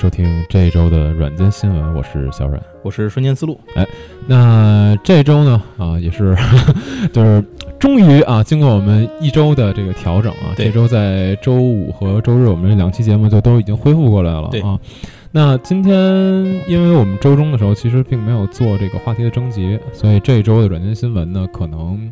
收听这一周的软件新闻，我是小阮。我是瞬间思路。哎那这周呢，啊，也是 就是终于啊，经过我们一周的这个调整啊，这周在周五和周日我们这两期节目就都已经恢复过来了啊。那今天因为我们周中的时候其实并没有做这个话题的征集，所以这一周的软件新闻呢，可能。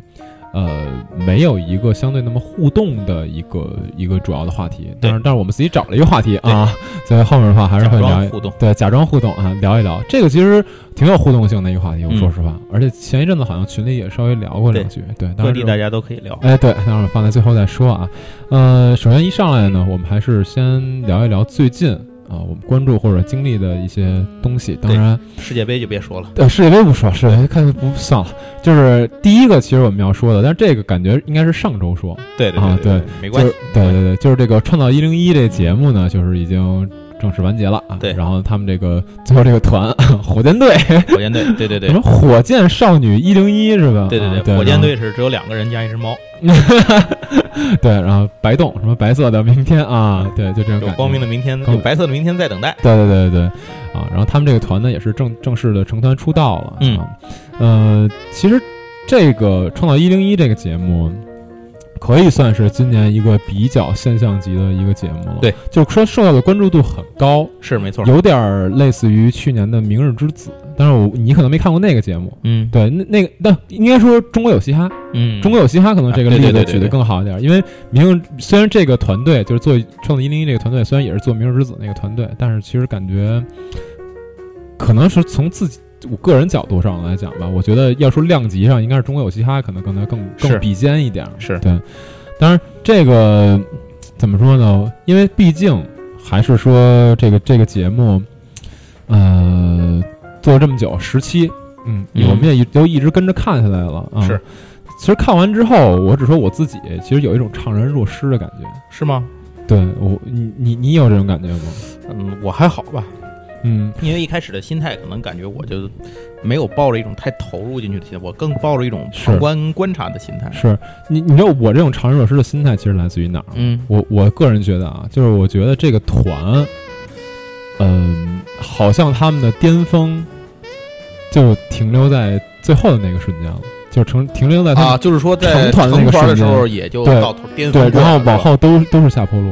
呃，没有一个相对那么互动的一个一个主要的话题，但是但是我们自己找了一个话题啊，所以 后面的话还是会聊对，假装互动啊，聊一聊。这个其实挺有互动性的一个话题，我嗯。说实话，而且前一阵子好像群里也稍微聊过两句，对，当然这各地大家都可以聊。哎，对，当然放在最后再说啊。呃，首先一上来呢，我们还是先聊一聊最近啊我们关注或者经历的一些东西。当然，世界杯就别说了，呃，世界杯不说，世界杯看不算了。就是第一个，其实我们要说的，但是这个感觉应该是上周说，对对啊对，没关系就是。对对对，就是这个《创造一零一》这节目呢，就是已经正式完结了啊。对然后他们这个 最后这个团火箭队，火箭队，对对对 什么火箭少女一零一是吧？对对啊对，火箭队是只有两个人加一只猫，对，然后白洞什么白色的明天啊，对，就这种感觉。有光明的明天，有白色的明天在等待。对对对对对，啊，然后他们这个团呢也是正正式的成团出道了，嗯啊，呃，其实这个《创造一零一》这个节目。可以算是今年一个比较现象级的一个节目了，对，就是说受到的关注度很高，是没错。有点儿类似于去年的《明日之子》，但是我你可能没看过那个节目，嗯。对，那那个但应该说中国有嘻哈，嗯，中国有嘻哈可能这个例子举得更好一点，因为明日虽然这个团队就是做创造一零一这个团队，虽然也是做明日之子那个团队，但是其实感觉可能是从自己我个人角度上来讲吧，我觉得要说量级上，应该是中国有嘻哈可能可能更更比肩一点。是对，当然这个怎么说呢？因为毕竟还是说这个这个节目，呃，做了这么久，十期，嗯，嗯我们也一都一直跟着看下来了啊。是，其实看完之后，我只说我自己，其实有一种怅然若失的感觉。是吗？对我，你你你有这种感觉吗？嗯，我还好吧，嗯，因为一开始的心态可能感觉我就没有抱着一种太投入进去的心态，我更抱着一种是旁观观察的心态。是你你知道我这种怅然若失的心态，其实来自于哪儿？嗯我我个人觉得啊，就是我觉得这个团，嗯、好像他们的巅峰就停留在最后的那个瞬间了，就成停留在他就是说在成团那个时候也就到头巅峰对，然后往后都都是下坡路，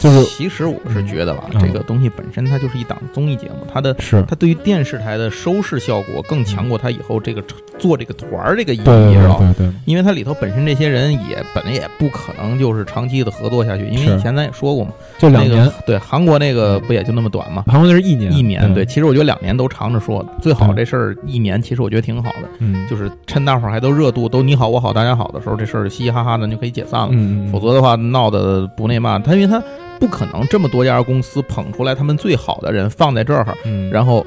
就是其实我是觉得吧，嗯这个东西本身它就是一档综艺节目，它的是它对于电视台的收视效果更强过它以后这个做这个团儿这个意义，对对知道吧？对对，因为它里头本身这些人也本来也不可能就是长期的合作下去，因为以前咱也说过嘛，就两年那个，对韩国那个不也就那么短嘛。韩国那是一年，一年对，，其实我觉得两年都长着说，最好这事儿一年，其实我觉得挺好的，嗯，就是趁大伙儿还都热度都你好我好大家好的时候，这事儿嘻嘻哈哈的就可以解散了。嗯，嗯否则的话闹得不那嘛，他因为他不可能这么多家公司捧出来他们最好的人放在这儿，嗯，然后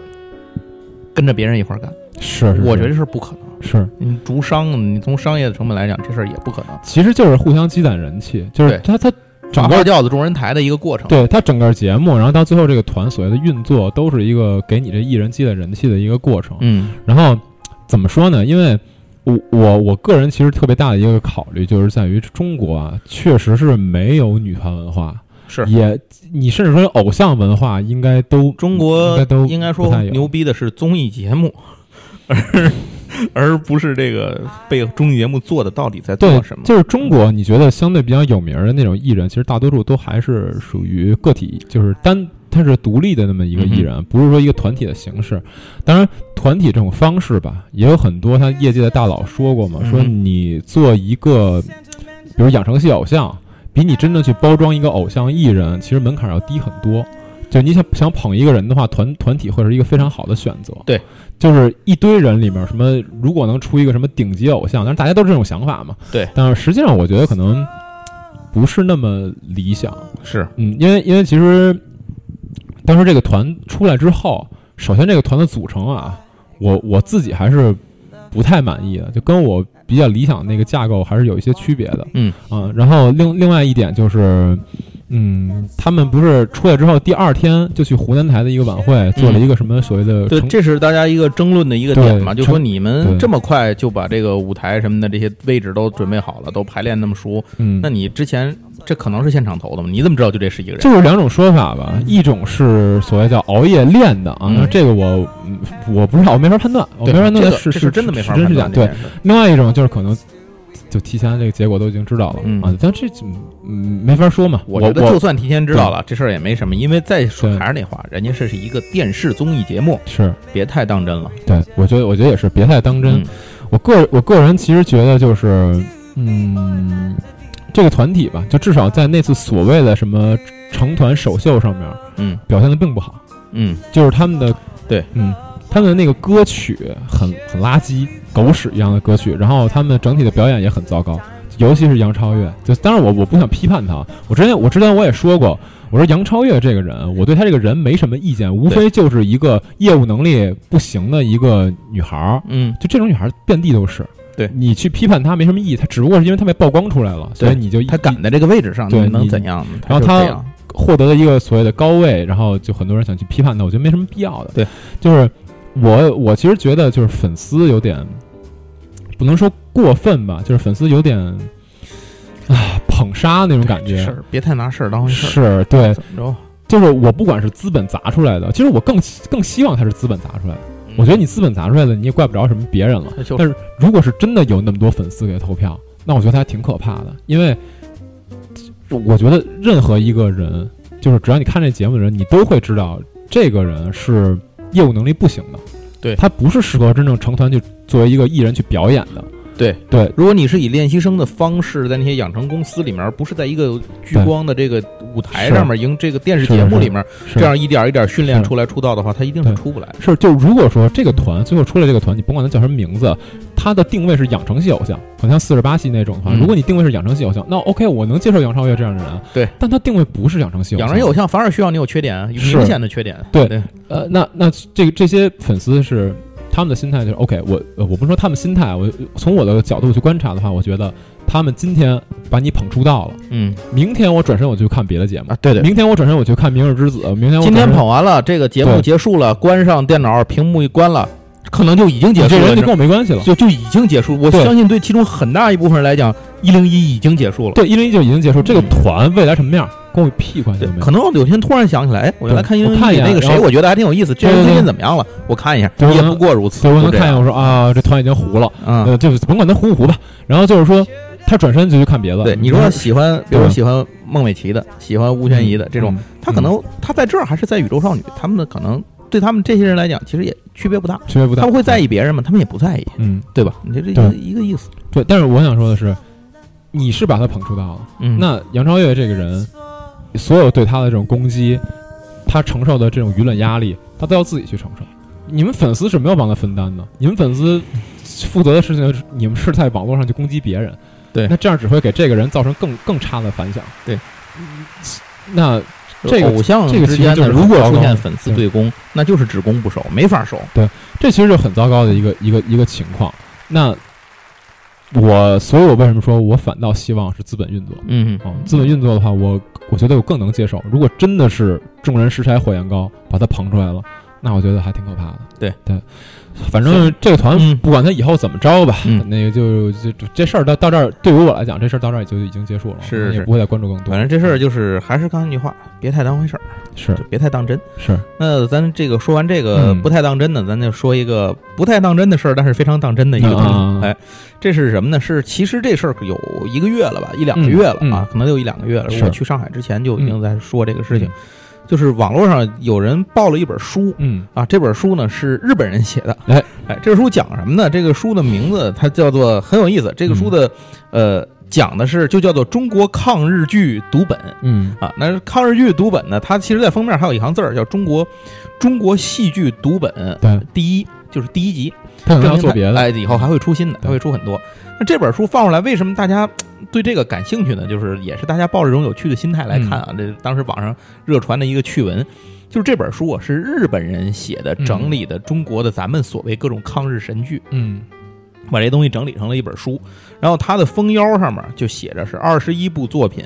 跟着别人一块儿干，是是，我觉得是不可能。是，你逐商，你从商业的成本来讲，这事儿也不可能。其实就是互相积攒人气，就是对他他整个马花轿子众人抬的一个过程。对他整个节目，然后到最后这个团所谓的运作，都是一个给你这艺人积累人气的一个过程。嗯然后怎么说呢？因为我我我个人其实特别大的一个考虑，就是在于中国啊，确实是没有女团文化，是也你甚至说偶像文化应该都中国应该都应该说太牛逼的是综艺节目，而而不是这个被综艺节目做的到底在做什么。就是中国，你觉得相对比较有名儿的那种艺人，其实大多数都还是属于个体，就是单他是独立的那么一个艺人，不是说一个团体的形式。当然，团体这种方式吧，也有很多他业界的大佬说过嘛，嗯说你做一个，比如养成系偶像，比你真正去包装一个偶像艺人，其实门槛要低很多。就你想想捧一个人的话，团团体会是一个非常好的选择。对，就是一堆人里面，什么如果能出一个什么顶级偶像，但是大家都是这种想法嘛。对，但是实际上我觉得可能不是那么理想。是嗯，因为因为其实当时这个团出来之后，首先这个团的组成啊，我我自己还是不太满意的，就跟我比较理想的那个架构还是有一些区别的。嗯啊，然后另另外一点就是，嗯，他们不是出来之后第二天就去湖南台的一个晚会，做了一个什么所谓的对，这是大家一个争论的一个点嘛，就说你们这么快就把这个舞台什么的这些位置都准备好了，都排练那么熟，嗯，那你之前这可能是现场投的吗？你怎么知道就这是一个人？就是两种说法吧，一种是所谓叫熬夜练的啊，嗯那这个我嗯我不知道，我没法判断，我没法判断这个是是真的没法是真是假。对，判断这件事另外一种就是可能就提前这个结果都已经知道了、嗯啊，但这嗯没法说嘛。我我觉得就算提前知道了，这事儿也没什么，因为再说还是那话，人家这是一个电视综艺节目，是别太当真了。对，我觉得我觉得也是，别太当真。嗯我个我个人其实觉得就是，嗯，这个团体吧，就至少在那次所谓的什么成团首秀上面嗯表现的并不好，嗯，就是他们的对，嗯，他们的那个歌曲很很垃圾，狗屎一样的歌曲，然后他们整体的表演也很糟糕。尤其是杨超越，就当然我我不想批判他，我之前我之前我也说过，我说杨超越这个人，我对她这个人没什么意见，无非就是一个业务能力不行的一个女孩儿，嗯，就这种女孩遍地都是。对你去批判她没什么意义，她只不过是因为她被曝光出来了，所以你就一他赶在这个位置上，对你能怎样呢？然后他就这样获得了一个所谓的高位，然后就很多人想去批判她，我觉得没什么必要的。对，就是我我其实觉得就是粉丝有点不能说过分吧，就是粉丝有点啊捧杀那种感觉。这事儿别太拿事儿当回事儿。是对，怎么着？就是我不管是资本砸出来的，其实我更更希望它是资本砸出来的。我觉得你资本砸出来的，你也怪不着什么别人了。但是如果是真的有那么多粉丝给他投票，那我觉得还挺可怕的，因为我觉得任何一个人，就是只要你看这节目的人，你都会知道这个人是业务能力不行的，对他不是适合真正成团去作为一个艺人去表演的。对对，如果你是以练习生的方式在那些养成公司里面，不是在一个聚光的这个舞台上面，迎这个电视节目里面，这样一点一点训练出来出道的话，他一定是出不来。是，就如果说这个团最后出来这个团，你甭管他叫什么名字，他的定位是养成系偶像，好像四十八系那种的话，嗯。如果你定位是养成系偶像，那 OK，我能接受杨超越这样的人。对，但他定位不是养成系偶像，养成系偶像反而需要你有缺点，有明显的缺点。对。对，呃，那那这个这些粉丝是他们的心态就是 OK，我呃我不说他们心态，我从我的角度去观察的话，我觉得他们今天把你捧出道了，嗯。明天我转身我就看别的节目，啊，对对。明天我转身我去看《明日之子》，明天我今天捧完了，这个节目结束了，关上电脑，屏幕一关了，可能就已经结束了。你这人就跟我没关系了。就就已经结束。我相信对其中很大一部分人来讲，一零一已经结束了。对，一零一就已经结束，这个嗯团未来什么样，跟我屁关系都没，有。可能我有天突然想起来，哎，我原来看一零一眼那个谁，我觉得还挺有意思。这人最近怎么样了？我看一下，也不过如此。我能看见，就这样我说啊，这团已经糊了，嗯，呃，就是甭管他糊不糊吧。然后就是说，他转身就去看别的。对，你说喜欢，比如说喜欢孟美岐的，喜欢吴宣仪的这种，嗯他可能他在这儿还是在宇宙少女，他们的可能对他们这些人来讲，其实也区别不大。区别不大。他们会在意别人吗？他们也不在意，嗯，对吧？你这这一个一个意思。对。但是我想说的是，你是把他捧出道了。嗯，那杨超越这个人，所有对他的这种攻击，他承受的这种舆论压力，他都要自己去承受。你们粉丝是没有帮他分担的，你们粉丝负责的事情，你们是在网络上去攻击别人，对那这样只会给这个人造成更更差的反响。对嗯，那这个偶像这个之间呢，如果出现粉丝对攻，那就是只攻不守，没法守。对这其实就很糟糕的一个一个一个情况。那我，所以我为什么说我反倒希望是资本运作？嗯啊，资本运作的话，我我觉得我更能接受。如果真的是众人拾柴火焰高，把它捧出来了，那我觉得还挺可怕的。对对，反正这个团嗯不管他以后怎么着吧，嗯那个就就就这事儿到到这儿，对于我来讲，这事儿到这儿就已经结束了，是是我也不会再关注更多。反正这事儿就是还是刚才那句话，别太当回事儿，是就别太当真。是，那咱这个说完这个嗯不太当真的，咱就说一个不太当真的事儿，但是非常当真的一个东西。啊哎，这是什么呢？是其实这事儿有一个月了吧，一两个月了嗯啊，可能有一两个月了。是我去上海之前就已经在说这个事情，嗯就是网络上有人报了一本书。嗯啊，这本书呢是日本人写的。哎哎，这本书讲什么呢？这个书的名字它叫做很有意思。这个书的、呃讲的是就叫做中国抗日剧读本嗯啊。那抗日剧读本呢，它其实在封面还有一行字儿叫中国中国戏剧读本对，第一，就是第一集。它可能要做别的，哎，以后还会出新的，对还会出很多。那这本书放出来，为什么大家对这个感兴趣呢？就是也是大家抱着一种有趣的心态来看啊。嗯这当时网上热传的一个趣闻，就是这本书啊是日本人写的，嗯整理的中国的咱们所谓各种抗日神剧，嗯把这东西整理成了一本书。然后它的封腰上面就写着是二十一部作品。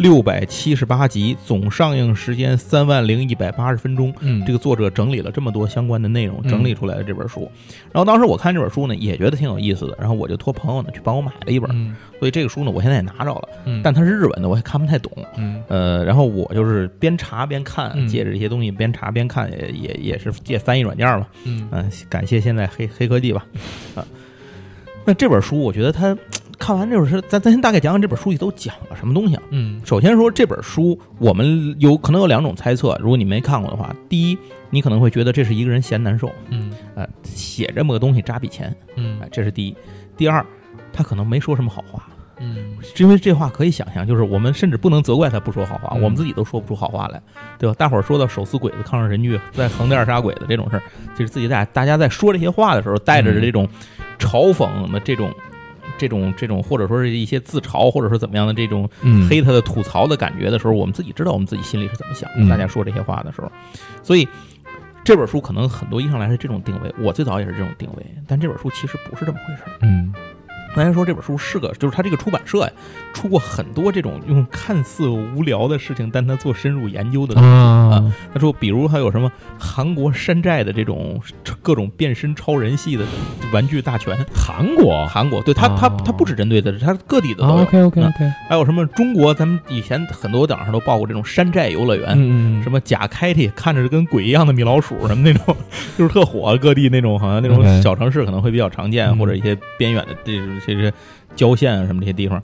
六百七十八集，总上映时间三万零一百八十分钟。嗯，这个作者整理了这么多相关的内容，嗯整理出来的这本书。然后当时我看这本书呢，也觉得挺有意思的，然后我就托朋友呢去帮我买了一本。嗯所以这个书呢，我现在也拿着了，嗯，但它是日文的，我也看不太懂。嗯呃，然后我就是边查边看，嗯借着这些东西边查边看，也也也是借翻译软件嘛。嗯嗯、感谢现在黑黑科技吧。啊，那这本书我觉得它看完这本书，咱咱先大概讲讲这本书里都讲了什么东西啊？嗯首先说这本书，我们有可能有两种猜测，如果你没看过的话，第一，你可能会觉得这是一个人闲难受，嗯呃，写这么个东西扎笔钱，嗯哎、这是第一。第二，他可能没说什么好话，嗯因为这话可以想象，就是我们甚至不能责怪他不说好话，嗯我们自己都说不出好话来，对吧？大伙儿说到手撕鬼子、抗日神剧、在横店杀鬼子这种事儿，就是自己在大家在说这些话的时候，带着这种嘲讽的这种、这种、这种，或者说是一些自嘲，或者说怎么样的这种嗯黑他的吐槽的感觉的时候，我们自己知道我们自己心里是怎么想的。嗯大家说这些话的时候，所以这本书可能很多意义上来是这种定位，我最早也是这种定位，但这本书其实不是这么回事儿。嗯刚才说这本书是个，就是他这个出版社呀，出过很多这种用看似无聊的事情，但他做深入研究的东西。啊。他说，比如还有什么韩国山寨的这种各种变身超人系的玩具大全，韩国。韩国对他他哦他不只针对的，他各地的都有。OK OK OK 还有什么中国，咱们以前很多档上都报过这种山寨游乐园，什么假开替，看着跟鬼一样的米老鼠什么那种，就是特火，各地那种好像那种小城市可能会比较常见，嗯。或者一些边远的这这些郊县啊什么这些地方。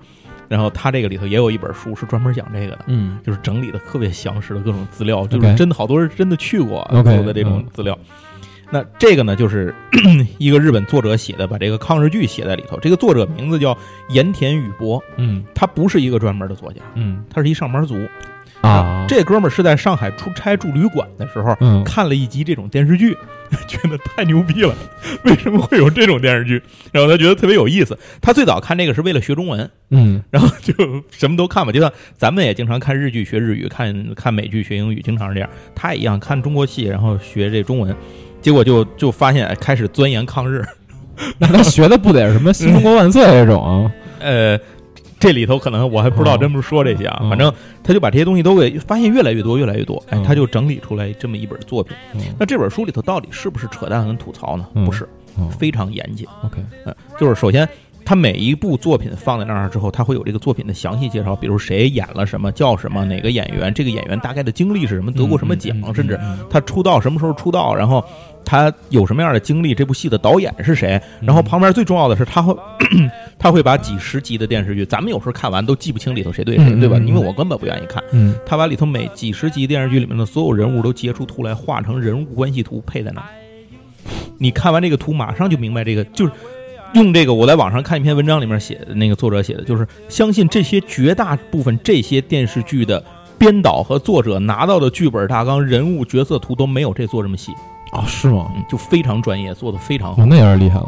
然后他这个里头也有一本书是专门讲这个的，嗯就是整理的特别详实的各种资料，就是真的好多人真的去过做的这种嗯资料。那这个呢，就是 一个日本作者写的，把这个抗日剧写在里头。这个作者名字叫盐田宇博，嗯他不是一个专门的作家，嗯他是一上班族。啊这哥们儿是在上海出差住旅馆的时候，嗯看了一集这种电视剧，觉得太牛逼了，为什么会有这种电视剧？然后他觉得特别有意思。他最早看这个是为了学中文，嗯 然后就什么都看吧，就像咱们也经常看日剧学日语，看看美剧学英语，经常是这样。他也一样看中国戏，然后学这中文，结果就就发现哎开始钻研抗日。那他学的不得是什么新中国万岁这种？呃，这里头可能我还不知道真不是说这些啊，嗯。反正他就把这些东西都给发现越来越多，越来越多，哎嗯，他就整理出来这么一本作品。嗯。那这本书里头到底是不是扯淡跟吐槽呢？嗯。不是，哦非常严谨。OK 嗯，就是首先，他每一部作品放在那儿之后，他会有这个作品的详细介绍，比如谁演了什么，叫什么，哪个演员，这个演员大概的经历是什么，得过什么奖，嗯甚至嗯他出道什么时候出道，然后他有什么样的经历，这部戏的导演是谁，然后旁边最重要的是他会 他会把几十集的电视剧，咱们有时候看完都记不清里头谁对谁，对吧？因为我根本不愿意看。嗯他把里头每几十集电视剧里面的所有人物都截出图来，画成人物关系图配在那儿。你看完这个图，马上就明白这个就是用这个。我在网上看一篇文章里面写的，那个作者写的就是相信这些绝大部分这些电视剧的编导和作者拿到的剧本大纲、人物角色图都没有这做这么细，哦是吗？嗯，就非常专业，做的非常好哦，，那也是厉害了。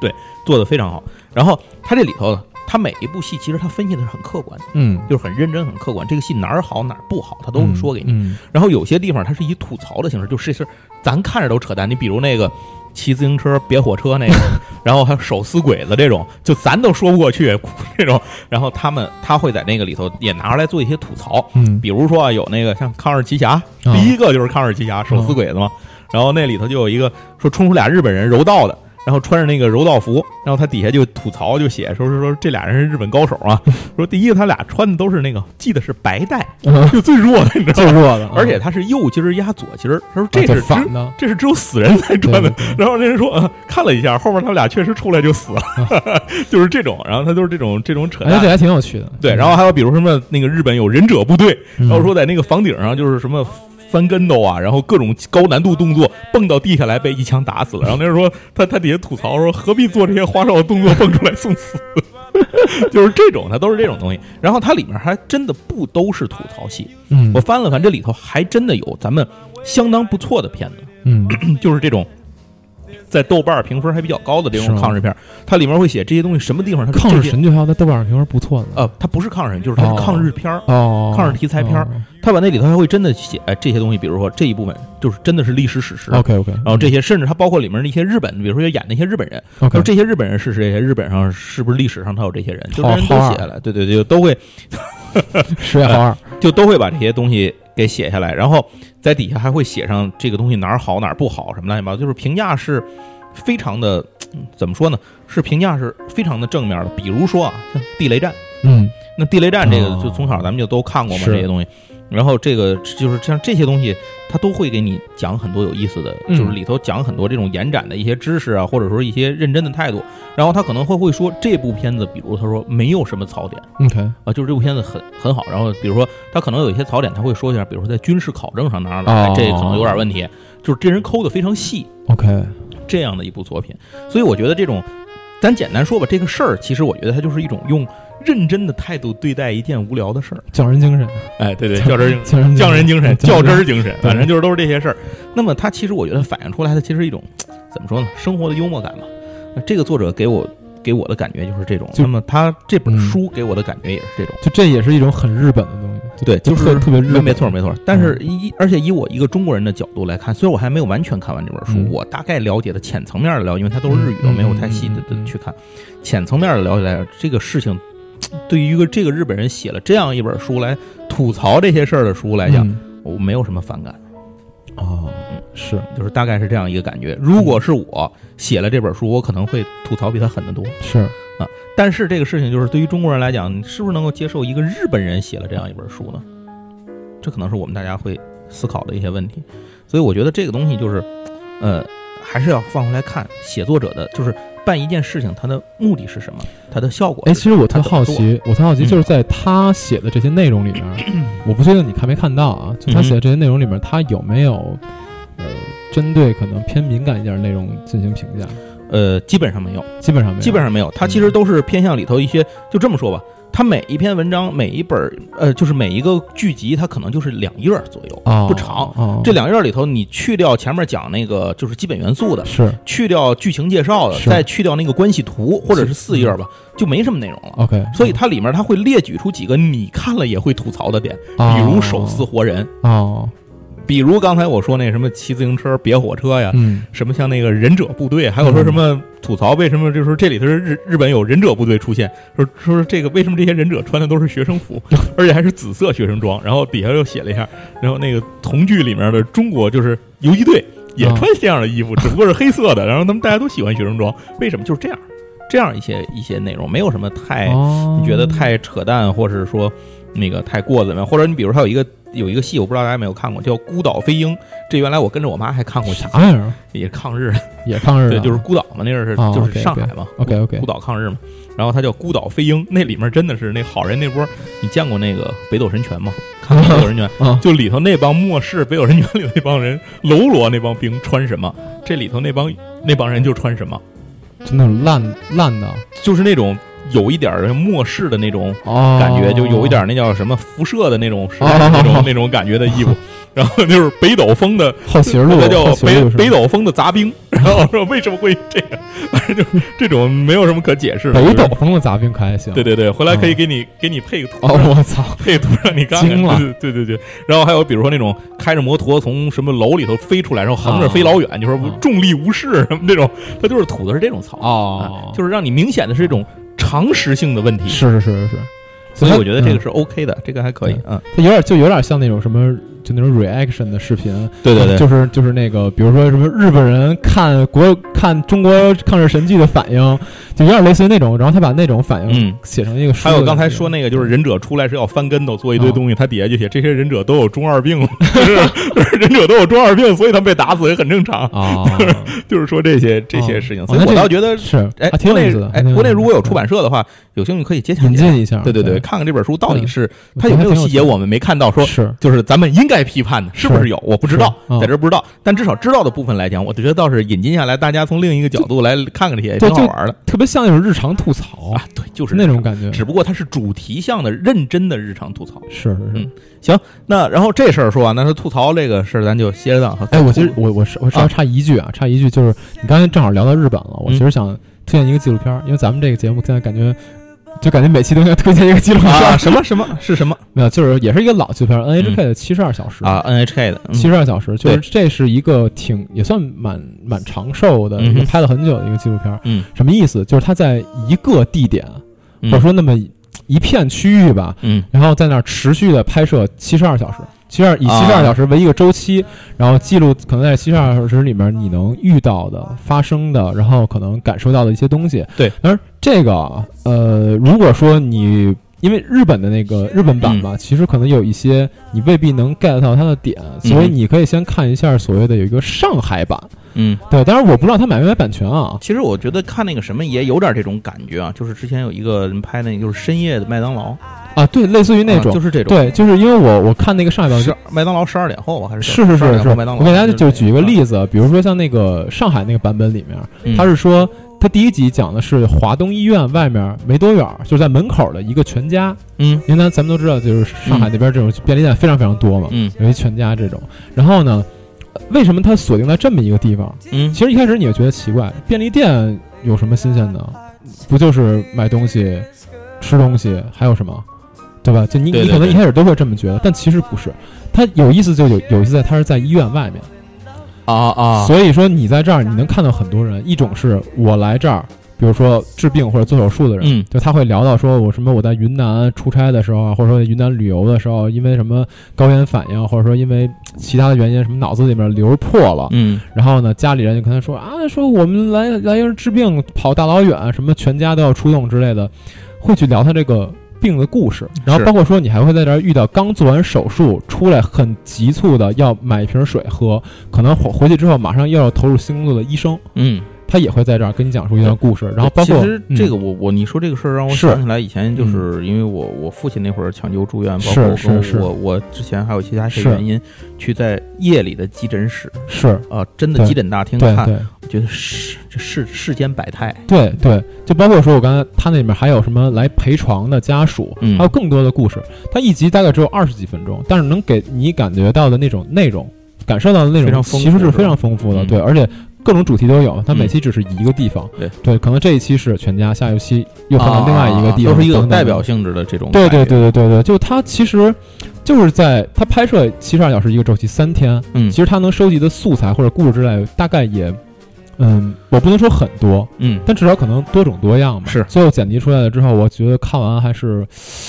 对做的非常好。然后他这里头，他每一部戏其实他分析的是很客观的，嗯，就是很认真、很客观。这个戏哪儿好哪儿不好，他都会说给你。嗯然后有些地方它是以吐槽的形式，就是是咱看着都扯淡。你比如那个骑自行车别火车那个，然后还有手撕鬼子这种，就咱都说不过去这种。然后他们他会在那个里头也拿出来做一些吐槽，嗯比如说啊有那个像抗日奇侠，啊第一个就是抗日奇侠手撕鬼子嘛。然后那里头就有一个说冲出俩日本人柔道的。然后穿着那个柔道服，然后他底下就吐槽，就写说是说这俩人是日本高手啊。说第一个他俩穿的都是那个系的是白带，嗯，就最弱的，你知道吗？最弱的，而且他是右襟儿压左襟儿，他说这是只反的，这是只有死人才穿的然后那人说，呃，看了一下，后面他们俩确实出来就死了，就是这种。然后他就是这种这种扯淡。哎，这还挺有趣的。对，然后还有比如什么那个日本有忍者部队，嗯然后说在那个房顶上就是什么。翻跟头啊，然后各种高难度动作，蹦到地下来被一枪打死了。然后那人说他他底下吐槽说何必做这些花哨的动作蹦出来送死，就是这种，他都是这种东西。然后它里面还真的不都是吐槽戏，嗯，我翻了翻，这里头还真的有咱们相当不错的片子，嗯 就是这种在豆瓣评分还比较高的这种抗日片，它里面会写这些东西什么地方它是抗日神剧还有在豆瓣上评分不错的。呃，它不是抗日神，就是它是抗日片儿。哦，抗日题材片儿它把那里头还会真的写哎这些东西，比如说这一部分就是真的是历史史实。OK OK，然后这些甚至它包括里面的一些日本，比如说演那些日本人说这些日本人是谁？日本上是不是历史上他有这些人？就好这人都写下来，对对对，都会十月号二，就都会把这些东西给写下来，然后在底下还会写上这个东西哪儿好哪儿不好什么乱七八糟，就是评价是非常的嗯怎么说呢？是评价是非常的正面的。比如说啊，像地雷战，嗯那地雷战这个哦就从小咱们就都看过嘛，是这些东西。然后这个就是像这些东西，他都会给你讲很多有意思的，嗯就是里头讲很多这种延展的一些知识啊，或者说一些认真的态度。然后他可能会会说这部片子，比如他说没有什么槽点。，OK，啊，就是这部片子很很好。然后比如说他可能有一些槽点，他会说一下，比如说在军事考证上哪儿哪儿，哦这可能有点问题。就是这人抠的非常细，OK，这样的一部作品。所以我觉得这种，咱简单说吧，这个事儿其实我觉得它就是一种用认真的态度对待一件无聊的事儿。匠人精神，哎，对对，较真儿精匠人匠人精神、较真儿精神，反正就是都是这些事儿。那么它其实我觉得反映出来的其实一种 怎么说呢，生活的幽默感吧。那这个作者给我给我的感觉就是这种。那么他这本嗯书给我的感觉也是这种。就这也是一种很日本的东西，对，就是特特别日没本，没错没错。但是一而且以我一个中国人的角度来看，虽然我还没有完全看完这本书，嗯我大概了解的浅层面的了解，因为它都是日语，嗯我没有太细的去看。浅层面的了解来，这个事情对于一个这个日本人写了这样一本书来吐槽这些事儿的书来讲，嗯我没有什么反感，啊，是就是大概是这样一个感觉。如果是我写了这本书，我可能会吐槽比他狠得多。是啊，但是这个事情就是对于中国人来讲，你是不是能够接受一个日本人写了这样一本书呢？这可能是我们大家会思考的一些问题。所以我觉得这个东西就是，呃，还是要放回来看写作者的，就是办一件事情，它的目的是什么，它的效果哎。其实我特好奇，我特好奇，嗯就是在他写的这些内容里面，我不确定你看没看到啊？就他写的这些内容里面，他有没有呃针对可能偏敏感一点的内容进行评价？呃，基本上没有，基本上没有，基本上没有。它其实都是偏向里头一些，就这么说吧。它每一篇文章，每一本儿，呃，就是每一个剧集，它可能就是两页儿左右，啊不长。啊，这两页儿里头，你去掉前面讲那个就是基本元素的，是。去掉剧情介绍的，再去掉那个关系图，或者是四页吧，就没什么内容了。OK，所以它里面它会列举出几个你看了也会吐槽的点，比如手撕活人，哦，比如刚才我说那什么骑自行车别火车呀，嗯什么像那个忍者部队，还有说什么吐槽为什么就是这里头是日日本有忍者部队出现，说说这个为什么这些忍者穿的都是学生服，而且还是紫色学生装，然后底下又写了一下，然后那个同剧里面的中国就是游击队也啊穿这样的衣服，只不过是黑色的，然后他们大家都喜欢学生装，为什么就是这样？这样一些一些内容没有什么太哦，你觉得太扯淡，或者是说那个太过怎么样？或者你比如说有一个有一个戏，我不知道大家有没有看过，叫《孤岛飞鹰》。这原来我跟着我妈还看过，啥玩意儿？也抗日，也抗日对，就是孤岛嘛，那阵是哦就是上海嘛 OK，OK 孤岛抗日嘛。然后它叫《孤岛飞鹰》，那里面真的是那好人那波，你见过那个《北斗神拳》吗？看过《北斗神拳 》啊，就里头那帮末世《北斗神拳》里那帮人，喽啰那帮兵穿什么，这里头那帮那帮人就穿什么，就那种烂烂的就是那种有一点儿末世的那种哦，感觉，就有一点那叫什么辐射的那种时代那种那种感觉的衣服，然后就是北斗风的，后旗儿路，那叫北北斗风的杂兵，然后说为什么会这样，反正就这种没有什么可解释的。北斗风的杂兵可还行？对对对，回来可以给你给你配个图，哦，我操，配图让你看看。惊了。对对对对，然后还有比如说那种开着摩托从什么楼里头飞出来，然后横着飞老远，就说啊重力无视什么这种，它就是吐的是这种槽，哦。啊，就是让你明显的是一种常识性的问题。是是是是是，所以我觉得这个嗯是 OK 的，这个还可以对。嗯，它有点就有点像那种什么，就那种 reaction 的视频，对对对，就是就是那个，比如说什么日本人看国看中国抗日神剧的反应，就有点类似于那种，然后他把那种反应嗯。写成一个书还。有刚才说那个，就是忍者出来是要翻跟头做一堆东西，他底下就写这些忍者都有中二病，就是忍者都有中二病，所以他们被打死也很正常。啊，就是说这些这些事情，所以我倒觉得，是哎，啊挺国内有意思的。哎，国内如果有出版社的话，有兴趣可以接引。进一下，对对对，看看这本书到底是我它有没有细节，我们没看到，说是就是咱们应该批判的，是不是是有？我不知道，在这儿不知道，但至少知道的部分来讲，我觉得倒是引进下来，大家从另一个角度来看看这些，挺好玩的特别像那种日常吐槽啊。对，就是那种感觉。只不过它是主题向的、认真的日常吐槽。是是是行。那然后这事儿说完，那是吐槽这个事儿，咱就歇着档。哎，我其实我我是我稍啊微插一句啊，插一句就是你刚才正好聊到日本了，我嗯其实想推荐一个纪录片，因为咱们这个节目现在感觉就感觉每期都应该推荐一个纪录片什么什么是什么没有，就是也是一个老纪录片儿，NHK 的七十二小时。啊？NHK 的，嗯七十二小时，就是这是一个挺也算蛮蛮长寿的，一个拍了很久的一个纪录片儿。嗯什么意思？就是他在一个地点，嗯或者说那么一片区域吧，嗯然后在那儿持续的拍摄七十二小时，七十二以七十二啊小时为一个周期，然后记录可能在七十二小时里面你能遇到的、发生的，然后可能感受到的一些东西。对，而这个啊呃，如果说你因为日本的那个日本版嗯嘛，其实可能有一些你未必能 get 到它的点，所以嗯你可以先看一下所谓的有一个上海版。嗯。对，当然我不知道他买没买版权啊。其实我觉得看那个什么也有点这种感觉啊，就是之前有一个人拍那个就是深夜的麦当劳啊，对，类似于那种，啊就是这种。对，就是因为我我看那个上海版是麦当劳十二点后吧，还是是是是是，麦当劳？我给大家就举一个，例子，比如说像那个上海那个版本里面，嗯他是说他第一集讲的是华东医院外面没多远，就是在门口的一个全家，嗯因为咱咱们都知道，就是上海那边这种便利店非常非常多嘛，嗯有一全家这种。然后呢，呃为什么它锁定在这么一个地方？嗯其实一开始你也觉得奇怪，便利店有什么新鲜的？不就是买东西、吃东西，还有什么？对吧？就你你可能一开始都会这么觉得，但其实不是。它有意思就有有意思在它是在医院外面，啊啊，所以说你在这儿你能看到很多人，一种是我来这儿。比如说治病或者做手术的人，嗯就他会聊到说，我什么我在云南出差的时候啊，或者说云南旅游的时候，因为什么高原反应，或者说因为其他的原因，什么脑子里面瘤破了，嗯然后呢，家里人就跟他说啊，说我们来来这儿治病，跑大老远，什么全家都要出动之类的，会去聊他这个病的故事。然后包括说，你还会在这儿遇到刚做完手术出来很急促的要买一瓶水喝，可能回回去之后马上又要投入新工作的医生，嗯。他也会在这儿跟你讲述一段故事。然后包括其实这个嗯我我你说这个事儿让我想起来以前就是因为我我父亲那会儿抢救住院，包括是是是。我我之前还有其他一些是原因去在夜里的急诊室是。啊，真的急诊大厅看，觉得世这世世间百态，对对，就包括说我刚才他那里面还有什么来陪床的家属，嗯。还有更多的故事。他一集大概只有二十几分钟，但是能给你感觉到的那种内容，感受到的那种非常丰富其实是非常丰富的。嗯。对，而且各种主题都有，它每嗯期只是一个地方。对对，可能这一期是全家，下一期又换到另外一个地方，啊都是一个代表。性质的这种对对，对对对对，就它其实就是在它拍摄七十二小时一个周期三天，嗯其实它能收集的素材或者故事之类，大概也，嗯，我不能说很多，嗯，但至少可能多种多样吧。是最后剪辑出来了之后，我觉得看完还是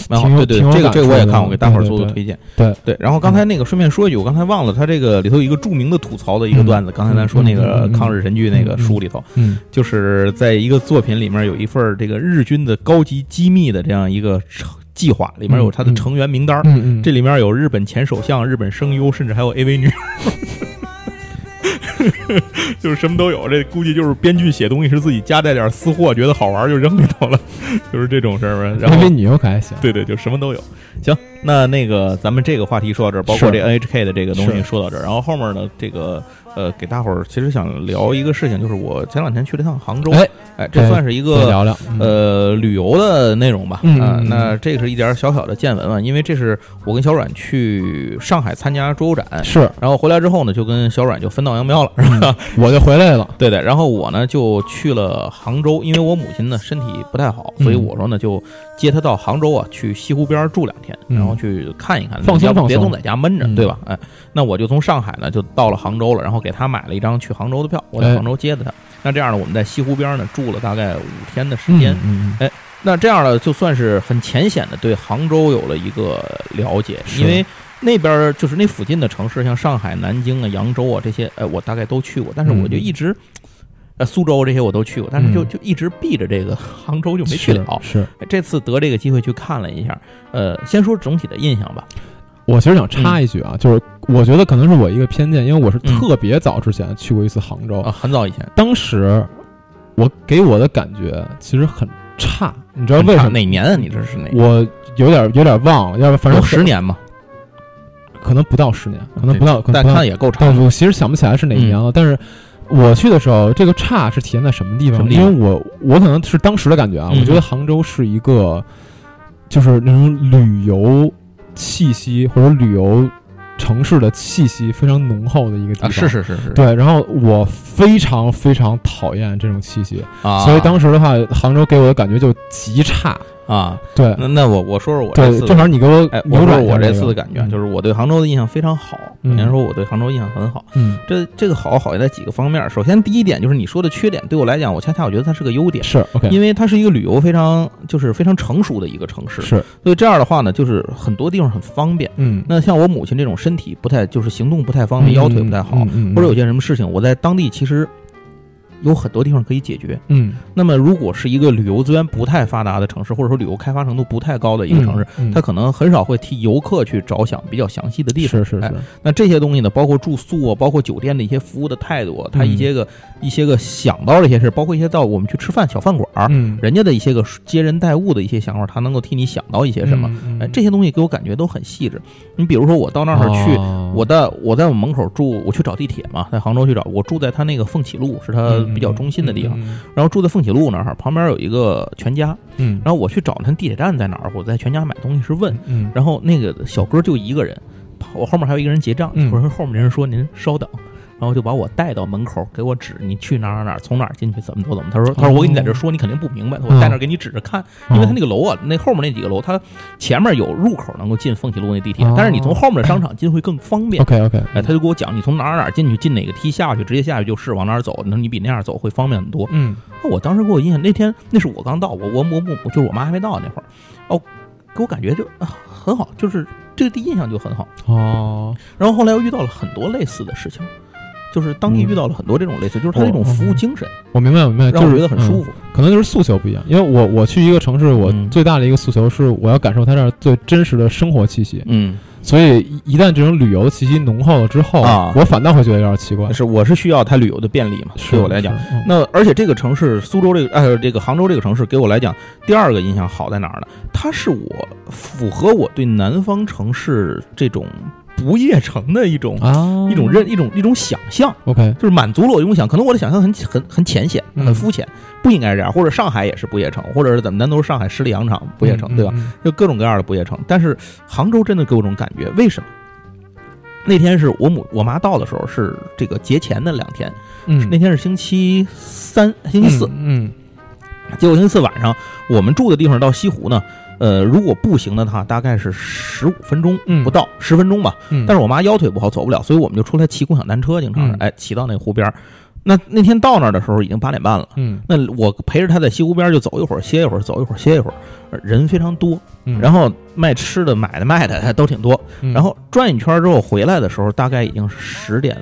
蛮好，对对，这个这个我也看，我给大伙儿做个推荐。对对，然后刚才那个顺便说一句，我刚才忘了，他这个里头有一个著名的吐槽的一个嗯段子。刚才咱说那个抗日神剧那个书里头，嗯就是在一个作品里面有一份这个日军的高级机密的这样一个成计划，里面有他的成员名单儿，嗯嗯，这里面有日本前首相、日本声优，甚至还有 AV 女优。就是什么都有，这估计就是编剧写东西是自己夹带点私货，觉得好玩就扔里头了，就是这种事儿呗。然后。对对，就什么都有。行，那那个咱们这个话题说到这儿，包括这 NHK 的这个东西说到这儿，然后后面呢，这个呃，给大伙儿其实想聊一个事情，就是我前两天去了趟杭州，哎哎，这算是一个聊聊，嗯呃旅游的内容吧，啊嗯那这个是一点儿小小的见闻嘛，因为这是我跟小阮去上海参加桌游展。是，然后回来之后呢，就跟小阮就分道扬镳了，是吧？我就回来了。对对，然后我呢就去了杭州，因为我母亲呢身体不太好，所以嗯我说呢就接他到杭州啊，去西湖边儿住两天，嗯。然后去看一看，放心放松别总在家闷着，嗯。对吧？哎，那我就从上海呢就到了杭州了，然后给他买了一张去杭州的票，我在哎。杭州接的他。那这样呢，我们在西湖边儿呢住了大概五天的时间，嗯嗯那这样呢，就算是很浅显的对杭州有了一个了解，因为那边儿就是那附近的城市，像上海、南京啊、扬州啊这些，呃，我大概都去过，但是我就嗯一直，呃，苏州这些我都去过，但是就嗯就一直避着这个杭州就嗯，没去了。是。是这次得这个机会去看了一下，呃，先说总体的印象吧。我其实想插一句啊，就是我觉得可能是我一个偏见，因为我是特别早之前去过一次杭州，啊，很早以前，当时我给我的感觉其实很差，你知道为什么？哪年啊？你这是哪？我有点有点忘了，要不反正十，年嘛，可能不到十年，可能不到，可能但不到看也够长但。我其实想不起来是哪一年了，但是我去的时候，这个差是体现在什么地方？地方因为我我可能是当时的感觉啊，嗯我觉得杭州是一个就是那种旅游气息或者旅游城市的气息非常浓厚的一个地啊，方。是是是是，对，然后我非常非常讨厌这种气息，啊，所以当时的话，杭州给我的感觉就极差。啊。对那那我我说说我这对，次正好你给我哎，我说我这次的感觉，嗯就是我对杭州的印象非常好。首先说我对杭州印象很好。嗯这这个好好在几个方面。首先，第一点就是你说的缺点，对我来讲，我恰恰我觉得它是个优点，是因为它是一个旅游非常就是非常成熟的一个城市。是所以这样的话呢，就是很多地方很方便。嗯那像我母亲这种身体不太就是行动不太方便，腰腿不太好，嗯嗯或者有些什么事情，我在当地其实有很多地方可以解决。嗯那么，如果是一个旅游资源不太发达的城市，或者说旅游开发程度不太高的一个城市，嗯它可能很少会替游客去着想比较详细的地方。哎是是是那这些东西呢，包括住宿啊，包括酒店的一些服务的态度啊，它一些个、一些个想到的一些事，包括一些到我们去吃饭小饭馆儿，嗯人家的一些个接人待物的一些想法，他能够替你想到一些什么。嗯哎，这些东西给我感觉都很细致。你比如说，我到那儿去，哦我在我在我门口住，我去找地铁嘛，在杭州去找，我住在他那个凤起路，是他比较中心的地方。嗯然后住在凤起路那儿，旁边有一个全家。嗯然后我去找他地铁站在哪儿，我在全家买东西是问，嗯然后那个小哥就一个人，我后面还有一个人结账，嗯我说后面那人说您稍等。然后就把我带到门口，给我指你去哪儿哪儿哪儿，从哪儿进去，怎么走怎么。他说：“他说我给你在这说，你肯定不明白。我在那儿给你指着看，因为他那个楼啊，那后面那几个楼，它前面有入口能够进凤起路那地铁哦，但是你从后面的商场进会更方便。OK OK 哎，他就给我讲，你从哪儿哪儿进去，进哪个梯下去，直接下去就是往哪儿走，那你比那样走会方便很多。嗯那我当时给我印象，那天那是我刚到，我我我我就是我妈还没到那会儿，哦，给我感觉就啊很好，就是这个第一印象就很好。哦然后后来又遇到了很多类似的事情，就是当地嗯遇到了很多这种类似，就是他那种服务精神，我明白我明白，就是嗯觉得很舒服。可能就是诉求不一样，因为我我去一个城市，我嗯最大的一个诉求是我要感受它这儿最真实的生活气息，嗯，所以一一旦这种旅游气息浓厚了之后，啊我反倒会觉得有点奇怪。是我是需要它旅游的便利嘛，对我来讲。，嗯那而且这个城市苏州这个呃这个杭州这个城市给我来讲，第二个印象好在哪儿呢？它是我符合我对南方城市这种不夜城的一种、啊，一种认一种一种想象。OK，就是满足了我一种想，可能我的想象很很很浅显，嗯很肤浅，不应该这样。或者上海也是不夜城，或者是怎么，咱都是上海十里洋场不夜城，对吧？？嗯就各种各样的不夜城。但是杭州真的给我这种感觉，为什么？那天是我母我妈到的时候是这个节前的两天，嗯，那天是星期三、星期四，嗯结果星期四晚上我们住的地方到西湖呢，呃，如果步行的话，大概是十五分钟嗯不到，十分钟吧。嗯，但是我妈腰腿不好，走不了，所以我们就出来骑共享单车，经常是嗯哎骑到那湖边儿。那那天到那儿的时候已经八点半了，嗯那我陪着她在西湖边儿就走一会儿，歇一会儿，走一会儿，歇一会儿，呃人非常多，嗯，然后卖吃的、买的、卖的还都挺多。嗯然后转一圈之后回来的时候，大概已经是十点，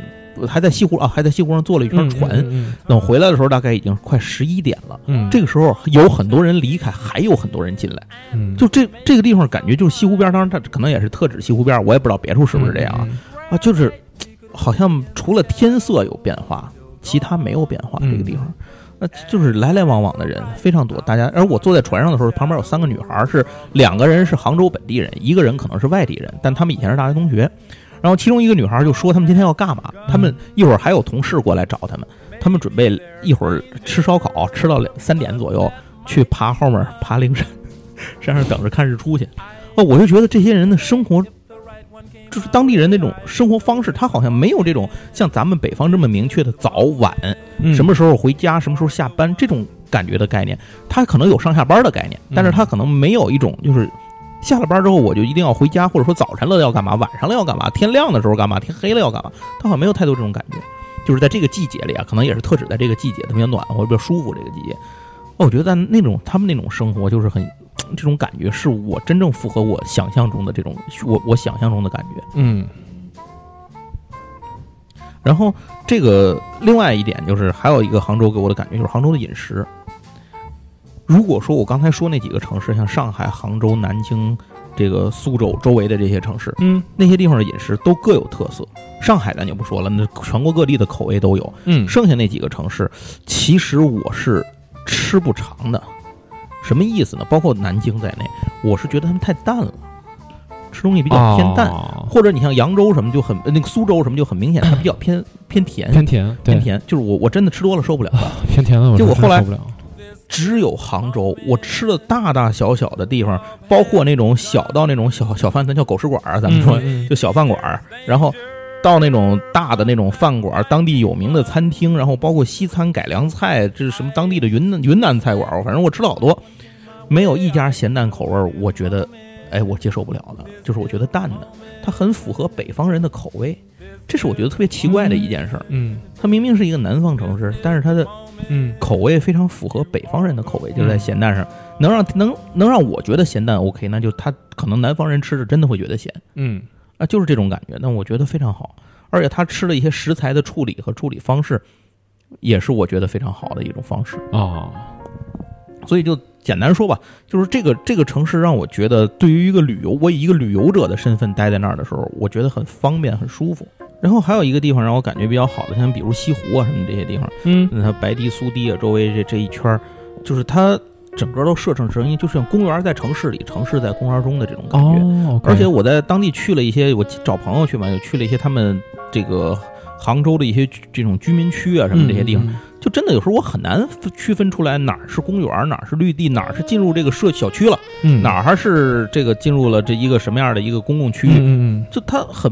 还在西湖啊，还在西湖上坐了一船。嗯等回来的时候，大概已经快十一点了。嗯，这个时候有很多人离开，还有很多人进来。嗯就这这个地方，感觉就是西湖边儿，当然它可能也是特指西湖边儿，我也不知道别处是不是这样啊。就是好像除了天色有变化，其他没有变化。嗯这个地方，那就是来来往往的人非常多。大家，而我坐在船上的时候，旁边有三个女孩儿，是两个人是杭州本地人，一个人可能是外地人，但他们以前是大学同学。然后其中一个女孩儿就说他们今天要干嘛？他们一会儿还有同事过来找他们，他们准备一会儿吃烧烤，吃到两三点左右去爬后面爬灵山，山上等着看日出去。哦，我就觉得这些人的生活就是当地人那种生活方式，他好像没有这种像咱们北方这么明确的早晚，嗯什么时候回家，什么时候下班这种感觉的概念。他可能有上下班的概念，但是他可能没有一种就是下了班之后我就一定要回家，或者说早晨了要干嘛，晚上了要干嘛，天亮的时候干嘛，天黑了要干嘛。他好像没有太多这种感觉，就是在这个季节里啊，可能也是特指在这个季节特别暖和、比较舒服这个季节。哦我觉得在那种他们那种生活就是很。这种感觉是我真正符合我想象中的这种我我想象中的感觉。嗯然后这个另外一点就是，还有一个杭州给我的感觉就是杭州的饮食。如果说我刚才说那几个城市，像上海、杭州、南京、这个苏州周围的这些城市，嗯那些地方的饮食都各有特色。上海咱就不说了，那全国各地的口味都有。嗯剩下那几个城市，其实我是吃不长的。什么意思呢？包括南京在内，我是觉得他们太淡了，吃东西比较偏淡。哦或者你像扬州什么就很呃那个苏州什么就很明显，它比较偏偏甜，偏甜，偏，甜，就是我我真的吃多了受不了了。偏甜了，我结果后来受不了。只有杭州，我吃的大大小小的地方，包括那种小到那种小小饭，咱叫狗食馆儿，咱们说、就小饭馆儿，然后到那种大的那种饭馆儿，当地有名的餐厅，然后包括西餐改良菜，这是什么当地的云南云南菜馆儿，反正我吃了好多。没有一家咸淡口味儿，我觉得，哎，我接受不了的，就是我觉得淡的，它很符合北方人的口味，这是我觉得特别奇怪的一件事儿。嗯它明明是一个南方城市，但是它的嗯口味非常符合北方人的口味，就是在咸淡上，能让能能让我觉得咸淡 OK，那就他可能南方人吃着真的会觉得咸嗯啊，就是这种感觉。那我觉得非常好，而且他吃的一些食材的处理和处理方式，也是我觉得非常好的一种方式。啊所以就简单说吧，就是这个这个城市让我觉得，对于一个旅游，我以一个旅游者的身份待在那儿的时候，我觉得很方便，很舒服。然后还有一个地方让我感觉比较好的，像比如西湖啊什么这些地方，嗯那它白堤、苏堤啊，周围这这一圈儿，就是它整个都设成成一，就是像公园在城市里，城市在公园中的这种感觉。哦，而且我在当地去了一些，我找朋友去嘛，又去了一些他们这个杭州的一些这种居民区啊什么这些地方，嗯就真的有时候我很难区分出来哪儿是公园，哪儿是绿地，哪儿是进入这个社小区了，嗯。哪儿还是这个进入了这一个什么样的一个公共区域。嗯嗯就它很，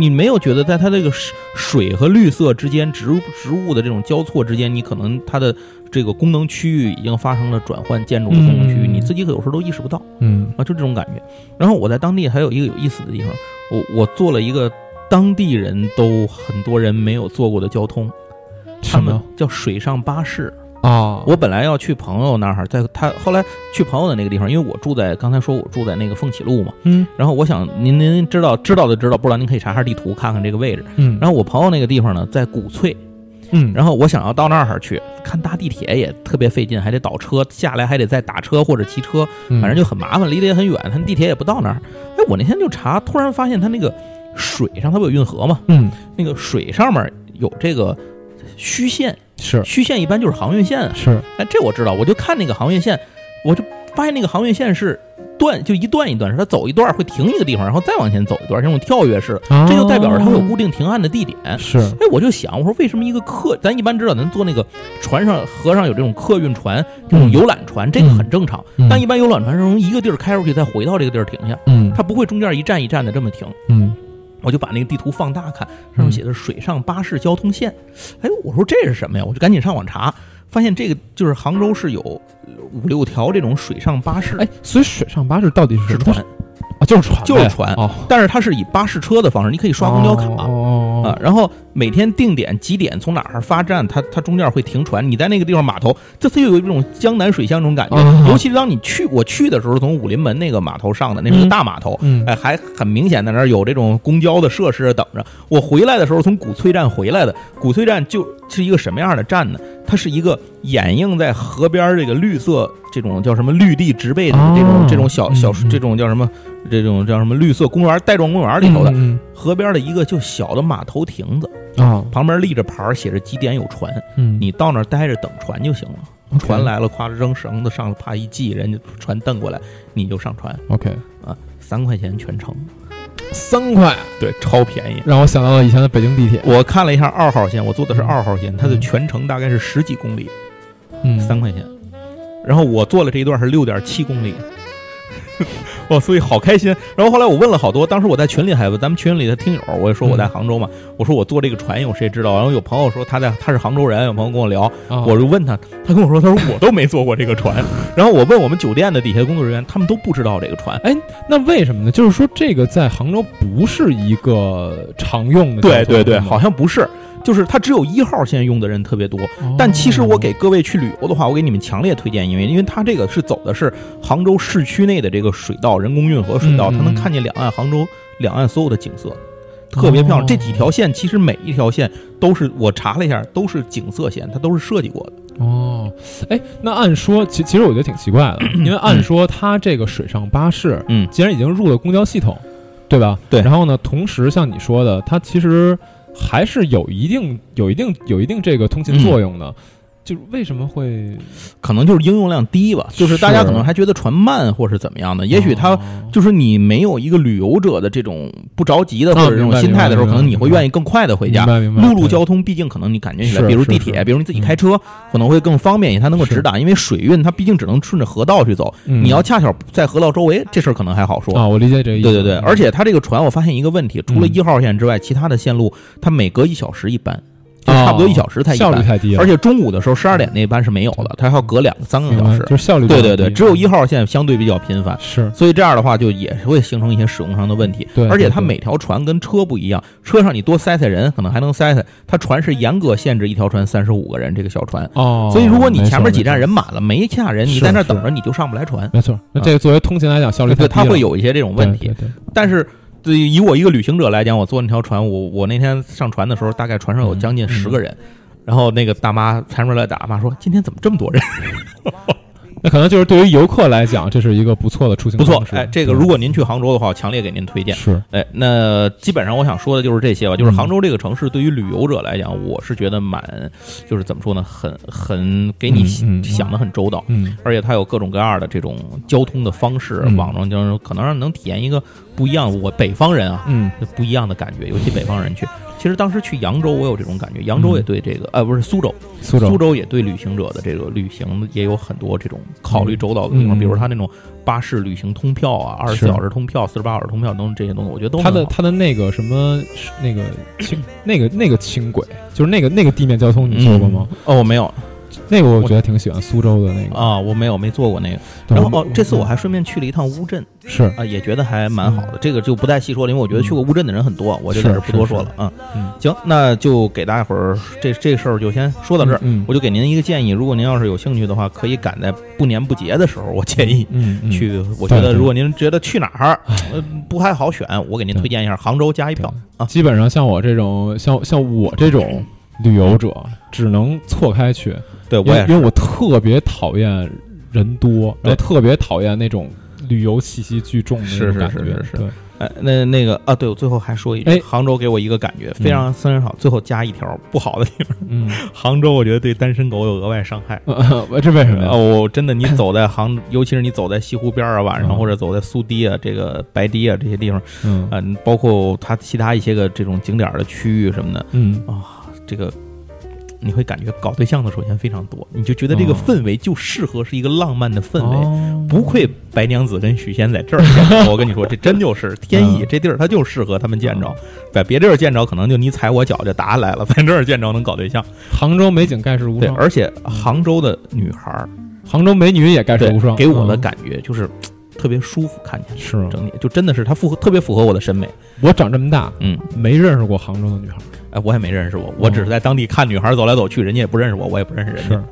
你没有觉得在它这个水水和绿色之间，植物植物的这种交错之间，你可能它的这个功能区域已经发生了转换，建筑的功能区域，嗯你自己有时候都意识不到嗯。啊，就这种感觉。然后我在当地还有一个有意思的地方，我我做了一个当地人都很多人没有坐过的交通，他们什么叫水上巴士。啊？我本来要去朋友那儿，在他后来去朋友的那个地方，因为我住在刚才说我住在那个凤起路嘛，嗯然后我想您您知道知道的知道，不知道您可以查下地图看看这个位置。嗯，然后我朋友那个地方呢在古翠，嗯然后我想要到那儿去看搭地铁也特别费劲，还得倒车下来，还得再打车或者骑车，嗯反正就很麻烦，离得也很远，他地铁也不到那儿。哎，我那天就查，突然发现他那个水上它不有运河嘛，嗯那个水上面有这个虚线，是。虚线一般就是航运线啊。是。哎，这我知道，我就看那个航运线，我就发现那个航运线是断，就一段一段，是它走一段会停一个地方，然后再往前走一段，这种跳跃式，啊这就代表着它有固定停岸的地点。是。哎，我就想，我说为什么一个客，咱一般知道咱坐那个船上，河上有这种客运船、这种嗯。游览船，这个很正常。嗯。但一般游览船是从一个地儿开出去，再回到这个地儿停下，嗯。它不会中间一站一站的这么停。嗯我就把那个地图放大看，上面写的是水上巴士交通线。哎，我说这是什么呀？我就赶紧上网查，发现这个就是杭州是有五六条这种水上巴士，哎，所以水上巴士到底是船，啊？就是船，就是船哦，但是它是以巴士车的方式，你可以刷公交卡。哦啊，然后每天定点几点从哪儿发站，它它中间会停船。你在那个地方码头，这它又有一种江南水乡那种感觉。啊尤其是当你去我去的时候，从武林门那个码头上的，那是个嗯大码头，嗯哎，还很明显在那儿有这种公交的设施等着。我回来的时候，从古翠站回来的，古翠站就是一个什么样的站呢？它是一个掩映在河边儿这个绿色这种叫什么绿地植被的这种、哦这种小小这种叫什么这种叫什么绿色公园带状公园里头的、嗯河边的一个就小的码头亭子，嗯啊。旁边立着牌写着几点有船，嗯。你到那儿待着等船就行了。船来了，夸着扔绳子上了，啪一系，人家船蹬过来，你就上船。OK 啊，三块钱全程，三块，对，超便宜。让我想到了以前的北京地铁，我看了一下二号线，我坐的是二号线，它的全程大概是十几公里，嗯。三块钱。然后我坐了这一段是六点七公里，哇，所以好开心。然后后来我问了好多，当时我在群里还问咱们群里的听友，我也说我在杭州嘛，我说我坐这个船有谁知道？然后有朋友说他在他是杭州人，有朋友跟我聊，啊我就问他，他跟我说，他说我都没坐过这个船。然后我问我们酒店的底下工作人员，他们都不知道这个船。那为什么呢？就是说这个在杭州不是一个常用的对对对，好像不是，就是它只有一号线用的人特别多。但其实我给各位去旅游的话，我给你们强烈推荐，因为因为它这个是走的是杭州市区内的这个水道，人工运河水道，它能看见两岸杭州两岸所有的景色，特别漂亮。哦这几条线其实每一条线都是我查了一下，都是景色线，它都是设计过的。哦，哎，那按说，其其实我觉得挺奇怪的，因为按说它这个水上巴士，嗯既然已经入了公交系统，对吧？对然后呢，同时像你说的，它其实还是有一定、有一定、有一定这个通信作用的。就是为什么会？可能就是应用量低吧，就是大家可能还觉得船慢或是怎么样的，也许它哦就是你没有一个旅游者的这种不着急的啊或者这种心态的时候，可能你会愿意更快的回家。陆路交通毕竟可能你感觉起来，比如地铁，比如你自己开车，可能会更方便一些，它能够直达。因为水运它毕竟只能顺着河道去走，嗯你要恰巧在河道周围，这事儿可能还好说。啊，我理解这个意思。对对对，而且它这个船，我发现一个问题，除了嗯一号线之外，其他的线路它每隔一小时一班，就差不多一小时才一效率，太低了，而且中午的时候十二点那班是没有的，它还要隔两三个小时。就是效率对对对，只有一号线相对比较频繁。是所以这样的话，就也是会形成一些使用上的问题。对对对而且它每条船跟车不一样，车上你多塞塞人，可能还能塞塞。它船是严格限制一条船三十五个人，这个小船。哦，所以如果你前面几站人满了，没下人，你在那等着，你就上不来船。没错，那这个作为通勤来讲效率太对，低了，它会有一些这种问题。对但是对于以我一个旅行者来讲，我坐那条船，我我那天上船的时候，大概船上有将近嗯十个人。然后那个大妈前面来打骂说：“今天怎么这么多人？那 可能就是对于游客来讲，这是一个不错的出行不错哎，这个如果您去杭州的话，我强烈给您推荐。是哎，那基本上我想说的就是这些吧。就是嗯杭州这个城市，对于旅游者来讲，我是觉得蛮，就是怎么说呢，很很给你想的很周到，嗯而且它有各种各样的这种交通的方式，嗯网上就是可能让你能体验一个不一样。我北方人啊，嗯不一样的感觉，尤其北方人去。其实当时去扬州，我有这种感觉。扬州也对这个，呃，不是苏州，苏州苏州也对旅行者的这个旅行也有很多这种考虑周到的地方，嗯比如他那种巴士旅行通票啊，二十四小时通票、四十八小时通票等等这些东西，我觉得都他的很好它的那个什么那个轻那个那个轻轨，就是那个那个地面交通，你坐过吗？？嗯哦，我没有那个我觉得挺喜欢苏州的那个。啊，我没有没做过那个。然后哦，这次我还顺便去了一趟乌镇是啊，也觉得还蛮好的。这个就不再细说了，因为我觉得去过乌镇的人很多，我就在这不多说了啊。嗯行，那就给大家伙儿这这事儿就先说到这儿。嗯，我就给您一个建议，如果您要是有兴趣的话，可以赶在不年不节的时候，我建议去。我觉得如果您觉得去哪儿呃不太好选，我给您推荐一下杭州加一票啊。基本上像我这种像像我这种 旅游者，只能错开去，对我也因为我特别讨厌人多，然后特别讨厌那种旅游气息巨重的那是是种感觉。是是是。对，哎，那那个啊，对我最后还说一句哎，杭州给我一个感觉非常非常好。最后加一条不好的地方，嗯，杭州我觉得对单身狗有额外伤害。呃这为什么呀？哦，我真的，你走在杭，尤其是你走在西湖边儿啊，晚上嗯。或者走在苏堤啊、这个白堤啊这些地方，嗯。嗯，包括它其他一些个这种景点的区域什么的，嗯，这个你会感觉搞对象的首先非常多，你就觉得这个哦氛围就适合是一个浪漫的氛围。哦。不愧白娘子跟许仙在这儿见着，我跟你说，这真就是天意，嗯。这地儿它就适合他们见着，在别地儿见着可能就你踩我脚就打来了，在这儿见着能搞对象。杭州美景盖世无对，双，而且杭州的女孩儿，杭州美女也盖世无双，，给我的嗯。感觉就是特别舒服，看起来是整体就真的是它符合特别符合我的审美。我长这么大嗯，没认识过杭州的女孩，哎，我也没认识过，我只是在当地看女孩走来走去，人家也不认识我，我也不认识人家。是，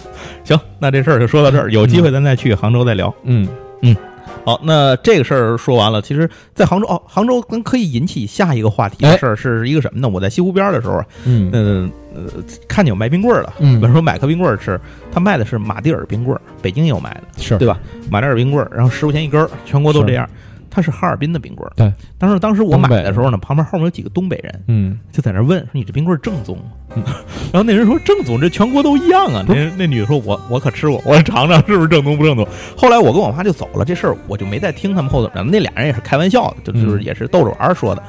行，那这事儿就说到这儿，有机会咱再去杭州再聊。嗯。嗯。好，那这个事儿说完了，其实，在杭州哦，杭州跟可以引起下一个话题的哎。事儿是一个什么呢？我在西湖边儿的时候，嗯。呃呃，看见有卖冰棍儿的，嗯比如说买颗冰棍儿吃，他卖的是马蒂尔冰棍儿，北京也有卖的，是对吧？马蒂尔冰棍儿，然后十块钱一根儿，全国都这样。它是哈尔滨的冰棍儿，对。当时当时我买的时候呢，旁边后面有几个东北人，嗯就在那问说：“你这冰棍儿正宗吗？”嗯 然后那人说：“正宗，这全国都一样啊。”那那女的说：“我我可吃过，我尝尝是不是正宗不正宗。”后来我跟我妈就走了，这事儿我就没再听他们后头讲。那俩人也是开玩笑的，就嗯就是也是逗着玩儿说的。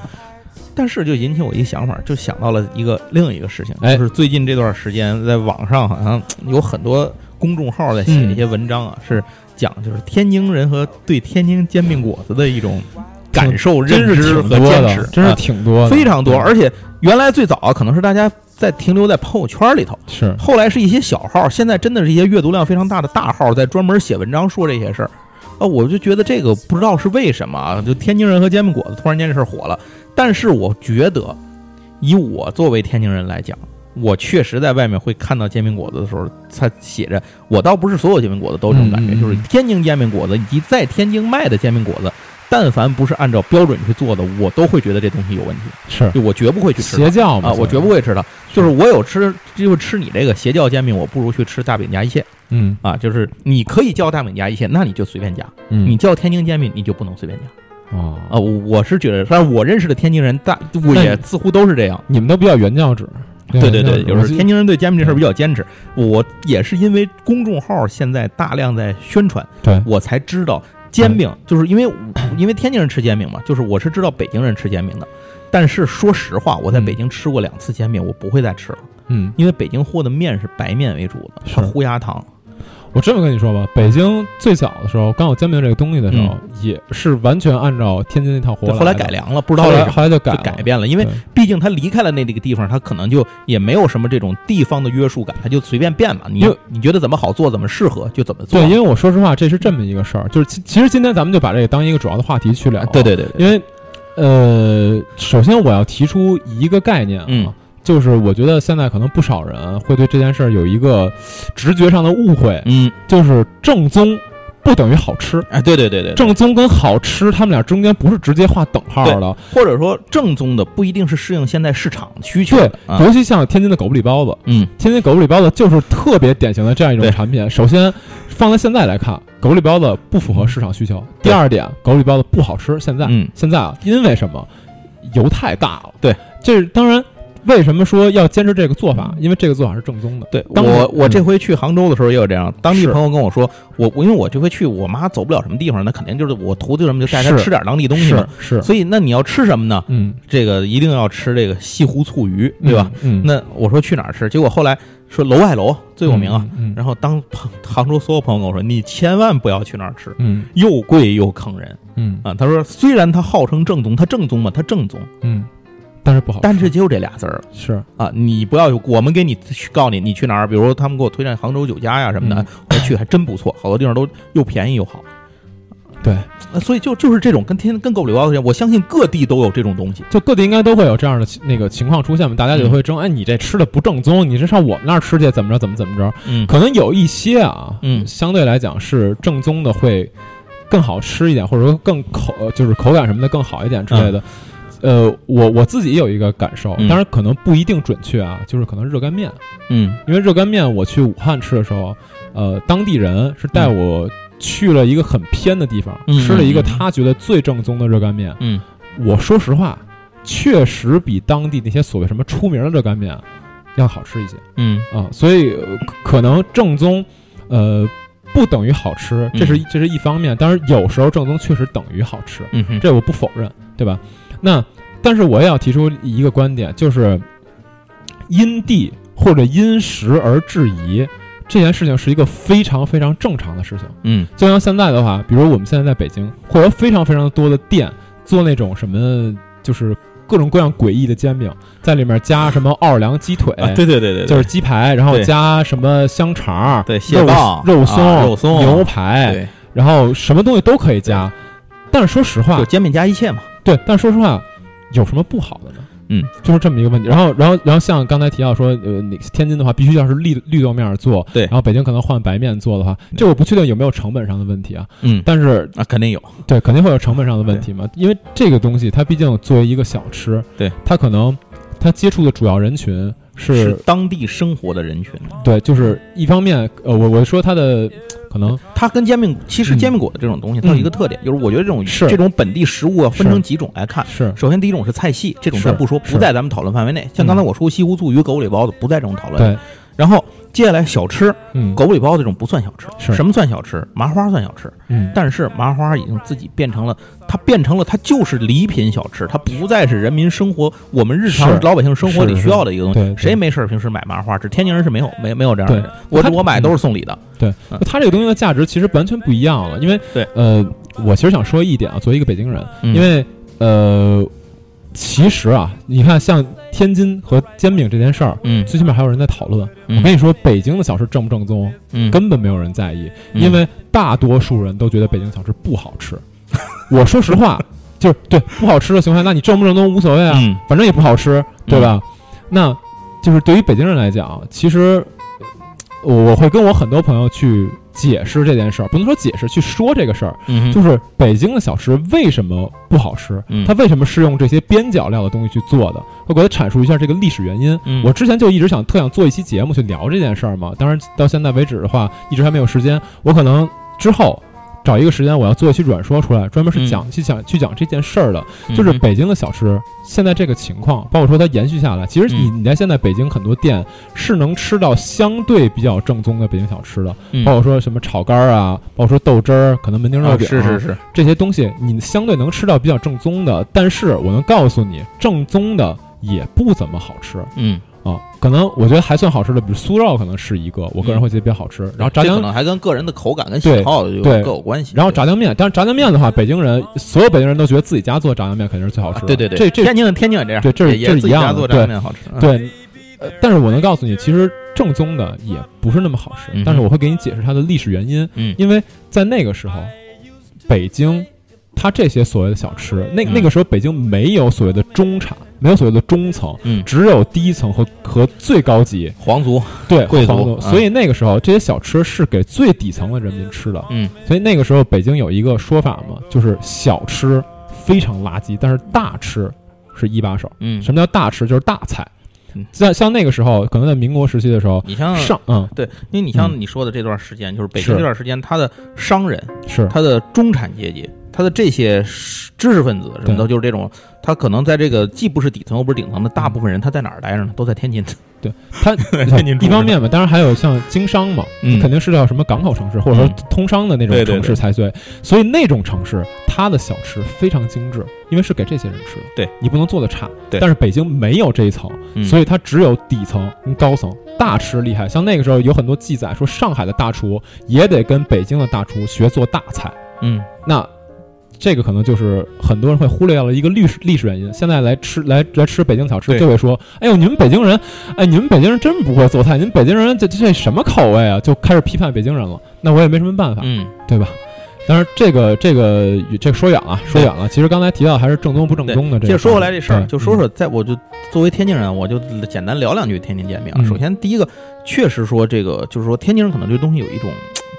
但是就引起我一想法，就想到了一个另一个事情，哎就是最近这段时间在网上好像有很多公众号在写一些文章啊，是讲就是天津人和对天津煎饼果子的一种感受、认知和坚持，，真是啊挺多的，非常多。而且原来最早啊，可能是大家在停留在朋友圈里头，是后来是一些小号，现在真的是一些阅读量非常大的大号在专门写文章说这些事儿。啊，我就觉得这个不知道是为什么啊，就天津人和煎饼果子突然间这事儿火了。但是我觉得，以我作为天津人来讲，我确实在外面会看到煎饼果子的时候，它写着我倒不是所有煎饼果子都有这种感觉，嗯嗯嗯就是天津煎饼果子以及在天津卖的煎饼果子，但凡不是按照标准去做的，我都会觉得这东西有问题，是就我绝不会去吃邪教嘛啊，我绝不会吃它。就是我有吃，就是吃你这个邪教煎饼，我不如去吃大饼夹一切嗯啊。就是你可以叫大饼夹一切，那你就随便夹；嗯你叫天津煎饼，你就不能随便夹哦啊。我我是觉得，但是我认识的天津人大，我也似乎都是这样。你们都比较原教旨，对对对，就是天津津人对煎饼这事儿比较坚持。我也是因为公众号现在大量在宣传，对我才知道煎饼，就是因为因为天津人吃煎饼嘛，就是我是知道北京人吃煎饼的。但是说实话，我在嗯北京吃过两次煎饼，我不会再吃了，嗯因为北京和的面是白面为主的，是它糊鸭汤。我这么跟你说吧，北京最早的时候刚有煎饼这个东西的时候，也是完全按照天津那套活来。后来改良了，不知道后来啥后来就改改变了，因为对毕竟他离开了那这个地方，他可能就也没有什么这种地方的约束感，他就随便变嘛。你因为你觉得怎么好做，怎么适合就怎么做。对，因为我说实话，这是这么一个事儿，就是其其实今天咱们就把这个当一个主要的话题去聊。对对对对，因为呃，首先我要提出一个概念啊，嗯就是我觉得现在可能不少人会对这件事儿有一个直觉上的误会，嗯，就是正宗不等于好吃。哎，对对对对，正宗跟好吃，他们俩中间不是直接画等号的。或者说正宗的不一定是适应现在市场需求对尤其像天津的狗不理包子，嗯天津狗不理包子就是特别典型的这样一种产品。首先，放在现在来看，狗不理包子不符合市场需求。第二点，狗不理包子不好吃。现在，嗯现在啊，因为什么？油太大了。对，这是当然。为什么说要坚持这个做法？因为这个做法是正宗的。对当我我嗯这回去杭州的时候也有这样，当地朋友跟我说，我我因为我这回去，我妈走不了什么地方，那肯定就是我徒弟什么就带她吃点当地东西嘛是。是，所以那你要吃什么呢？嗯，这个一定要吃这个西湖醋鱼，对吧？嗯？嗯，那我说去哪儿吃？结果后来说楼外楼最有名啊。嗯。嗯然后当杭杭州所有朋友跟我说，你千万不要去那儿吃，嗯又贵又坑人嗯啊。他说虽然他号称正宗，他正宗嘛，他正宗，嗯，但是不好，但是就这俩字儿是啊，你不要有我们给你去告诉你你去哪儿，比如他们给我推荐杭州酒家呀什么的，嗯我去还真不错，好多地方都又便宜又好。对，呃所以就就是这种跟天跟狗不理包我相信各地都有这种东西。就各地应该都会有这样的那个情况出现嘛，大家就会争，哎，你这吃的不正宗，你是上我们那儿吃去怎么着怎么怎么着？嗯可能有一些啊，嗯相对来讲是正宗的会更好吃一点，或者说更口呃就是口感什么的更好一点之类的。呃，我我自己有一个感受，嗯当然可能不一定准确啊，就是可能热干面，嗯因为热干面我去武汉吃的时候，呃，当地人是带我去了一个很偏的地方，嗯吃了一个他觉得最正宗的热干面。嗯我说实话，确实比当地那些所谓什么出名的热干面要好吃一些嗯啊，所以呃可可能正宗，呃，不等于好吃，这是、嗯这是一方面。当然，有时候正宗确实等于好吃，嗯，这我不否认，对吧？那但是我也要提出一个观点，就是因地或者因时而质疑。这件事情是一个非常非常正常的事情。嗯就像现在的话，比如我们现在在北京，会有非常非常多的店做那种什么，就是各种各样诡异的煎饼，在里面加什么奥尔良鸡腿，啊，对对对对，就是鸡排，然后加什么香肠，对蟹肉棒肉松、啊肉松牛排，对，然后什么东西都可以加。但是说实话就，煎饼加一切嘛。对，但说实话，有什么不好的呢？嗯，就是这么一个问题。然后，然后，然后像刚才提到说，呃，你天津的话必须要是绿绿豆面做，对然后北京可能换白面做的话，这我不确定有没有成本上的问题啊。嗯，但是啊，肯定有。对，肯定会有成本上的问题嘛，因为这个东西它毕竟作为一个小吃，对，它可能它接触的主要人群是是当地生活的人群，对，就是一方面，呃，我我说它的可能它跟煎饼，其实嗯。煎饼果子这种东西，它有一个特点，就是我觉得这种是。这种本地食物要，分成几种来看。是。首先，第一种是菜系，这种是。咱不说，不在咱们讨论范围内。像刚才我说西湖醋鱼、狗不理包子，不在这种讨论。对，然后接下来小吃，嗯，狗不理包子这种不算小吃，是。什么算小吃？麻花算小吃，嗯，但是麻花已经自己变成了，它变成了它就是礼品小吃，它不再是人民生活我们日常老百姓生活里需要的一个东西。谁没事儿平时买麻花吃？天津人是没有没没有这样的人，我我买都是送礼的。对。它这个东西的价值其实完全不一样了，因为对，呃，我其实想说一点啊，作为一个北京人，嗯。因为呃，其实啊，你看像天津和煎饼这件事儿。嗯最起码还有人在讨论。嗯我跟你说，北京的小吃正不正宗，嗯，根本没有人在意，嗯因为大多数人都觉得北京小吃不好吃。我说实话，就是对不好吃的情况下，那你正不正宗无所谓啊，嗯反正也不好吃，对吧？那就是对于北京人来讲，其实我我会跟我很多朋友去解释这件事儿，不能说解释，去说这个事儿，嗯，就是北京的小吃为什么不好吃，嗯。它为什么是用这些边角料的东西去做的，我给他阐述一下这个历史原因。嗯。我之前就一直想特想做一期节目去聊这件事儿嘛，当然到现在为止的话，一直还没有时间。我可能之后找一个时间，我要做一期软说出来，专门是讲、去讲去讲这件事儿的。就是北京的小吃现在这个情况，包括说它延续下来，其实你嗯你在现在北京很多店是能吃到相对比较正宗的北京小吃的，嗯包括说什么炒肝儿啊，包括说豆汁儿，可能门钉肉啊饼、是是是，这些东西，你相对能吃到比较正宗的。但是我能告诉你，正宗的也不怎么好吃。嗯啊，可能我觉得还算好吃的，比如酥肉可能是一个，我个人会觉得比较好吃。然后炸酱这可能还跟个人的口感跟喜好有对各有关系。然后炸酱面，但是炸酱面的话，北京人所有北京人都觉得自己家做炸酱面肯定是最好吃的。啊对对对，这这天津天津也这样，对这是也这是一样的自己家做炸酱面好吃。嗯，对，呃，但是我能告诉你，其实正宗的也不是那么好吃。嗯但是我会给你解释它的历史原因，嗯因为在那个时候，北京它这些所谓的小吃，那嗯那个时候北京没有所谓的中产，没有所谓的中层。嗯，只有低层和和最高级，皇族，对贵族皇族啊所以那个时候这些小吃是给最底层的人民吃的。嗯所以那个时候北京有一个说法嘛，就是小吃非常垃圾，但是大吃是一把手。嗯，什么叫大吃？就是大菜嗯。在像那个时候，可能在民国时期的时候，你像上嗯对，因为你像嗯你说的这段时间，就是北京这段时间，他的商人、是他的中产阶级、他的这些知识分子什么的，就是这种，他可能在这个既不是底层又不是顶层的大部分人，他在哪儿待着呢？都在天津。它 天津一方面嘛，当然还有像经商嘛，嗯肯定是要什么港口城市或者说通商的那种对对城市才对。所以那种城市，它的小吃非常精致，因为是给这些人吃的。对你不能做的差。对但是北京没有这一层，嗯所以它只有底层跟高层。大吃厉害，像那个时候有很多记载说，上海的大厨也得跟北京的大厨学做大菜。嗯那这个可能就是很多人会忽略掉了一个历史历史原因。现在来吃来来吃北京小吃，对就会说：“哎呦，你们北京人，哎，你们北京人真不会做菜，你们北京人这这什么口味啊？”就开始批判北京人了。那我也没什么办法，嗯，对吧？但是，这个这个这个说远了，说远了。其实刚才提到还是正宗不正宗的这说回来这事儿，就说说，在我就作为天津人，我就简单聊两句天津煎饼首先，第一个，确实说这个，就是说天津人可能对东西有一种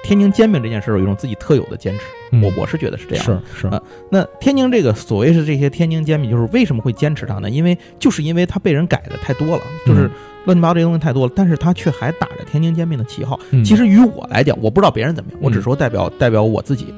天津煎饼这件事儿有一种自己特有的坚持。嗯我我是觉得是这样。是是啊那天津这个所谓是这些天津煎饼，就是为什么会坚持它呢？因为就是因为它被人改的太多了，就是嗯乱七八糟这些东西太多了，但是它却还打着天津煎饼的旗号。嗯其实于我来讲，我不知道别人怎么样，我只嗯说代表代表我自己。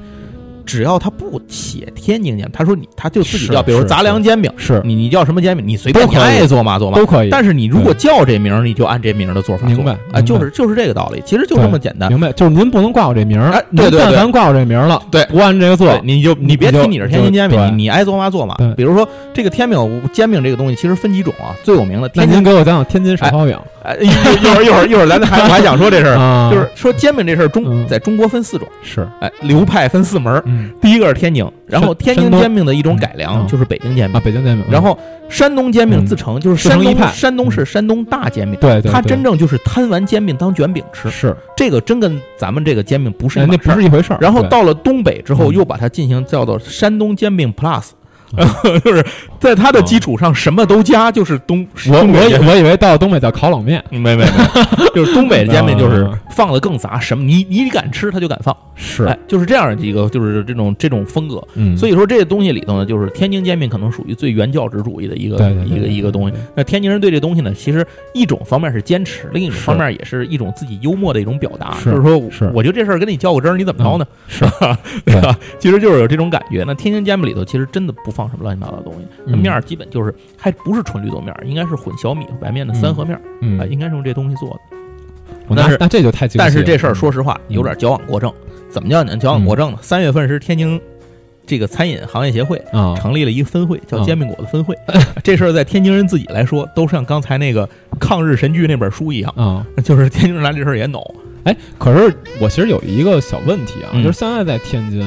只要他不写天津煎饼，他说你他就自己叫，比如杂粮煎饼，是。你你叫什么煎饼，你随便都可以你爱做嘛做嘛。都可以。但是你如果叫这名儿，你就按这名儿的做法做。明白啊，就是就是这个道理，其实就这么简单。明白，就是您不能挂我这名儿，哎对对对。但凡挂我这名儿了，对。不按这个做，，你就你别提你是天津煎饼，你你爱做嘛做嘛。对。比如说这个天饼煎饼这个东西，其实分几种啊，最有名的那天津您给我讲讲天津烧烤饼。哎，一一会儿一会儿一会儿咱还我还想说这事儿，啊，就是说煎饼这事儿中嗯。在中国分四种，是，哎，流派分四门儿。嗯。第一个是天津，然后天津煎饼的一种改良嗯。就是北京煎饼。啊，饼，北京煎饼，嗯然后山东煎饼自成就是山东山东是山东大煎饼，对对，它真正就是摊完煎饼当卷饼吃，是，这个真跟咱们这个煎饼不是一人家码事儿。不是一回事儿。然后到了东北之后，嗯。又把它进行叫做山东煎饼 Plus，嗯 就是在它的基础上什么都加，就是东我我以我以为到东北叫烤冷面，没 没没，就是东北的煎饼就是嗯。放的更杂，什么你你敢吃他就敢放，是，哎，就是这样的一个就是这种这种风格。嗯，所以说这个东西里头呢，就是天津煎饼可能属于最原教旨主义的一个一个一个东西。那天津人对这东西呢，其实一种方面是坚持，另一种方面也是一种自己幽默的一种表达，就是说是。我就这事儿跟你较个真儿，你怎么着呢？是。对吧？其实就是有这种感觉。那天津煎饼里头其实真的不放什么乱七八糟的东西，那嗯面儿基本就是还不是纯绿豆面儿，应该是混小米和白面的三合面儿嗯啊，，应该是用这东西做的。但是那那这就太但是这事儿说实话嗯有点矫枉过正。怎么叫你矫枉过正呢？三月份是天津这个餐饮行业协会啊，成立了一个分会，叫啊煎饼果子分会。这事儿在天津人自己来说，都像刚才那个抗日神剧那本书一样，啊，就是天津人拿这事儿也恼。哎，可是我其实有一个小问题啊，嗯就是现在在天津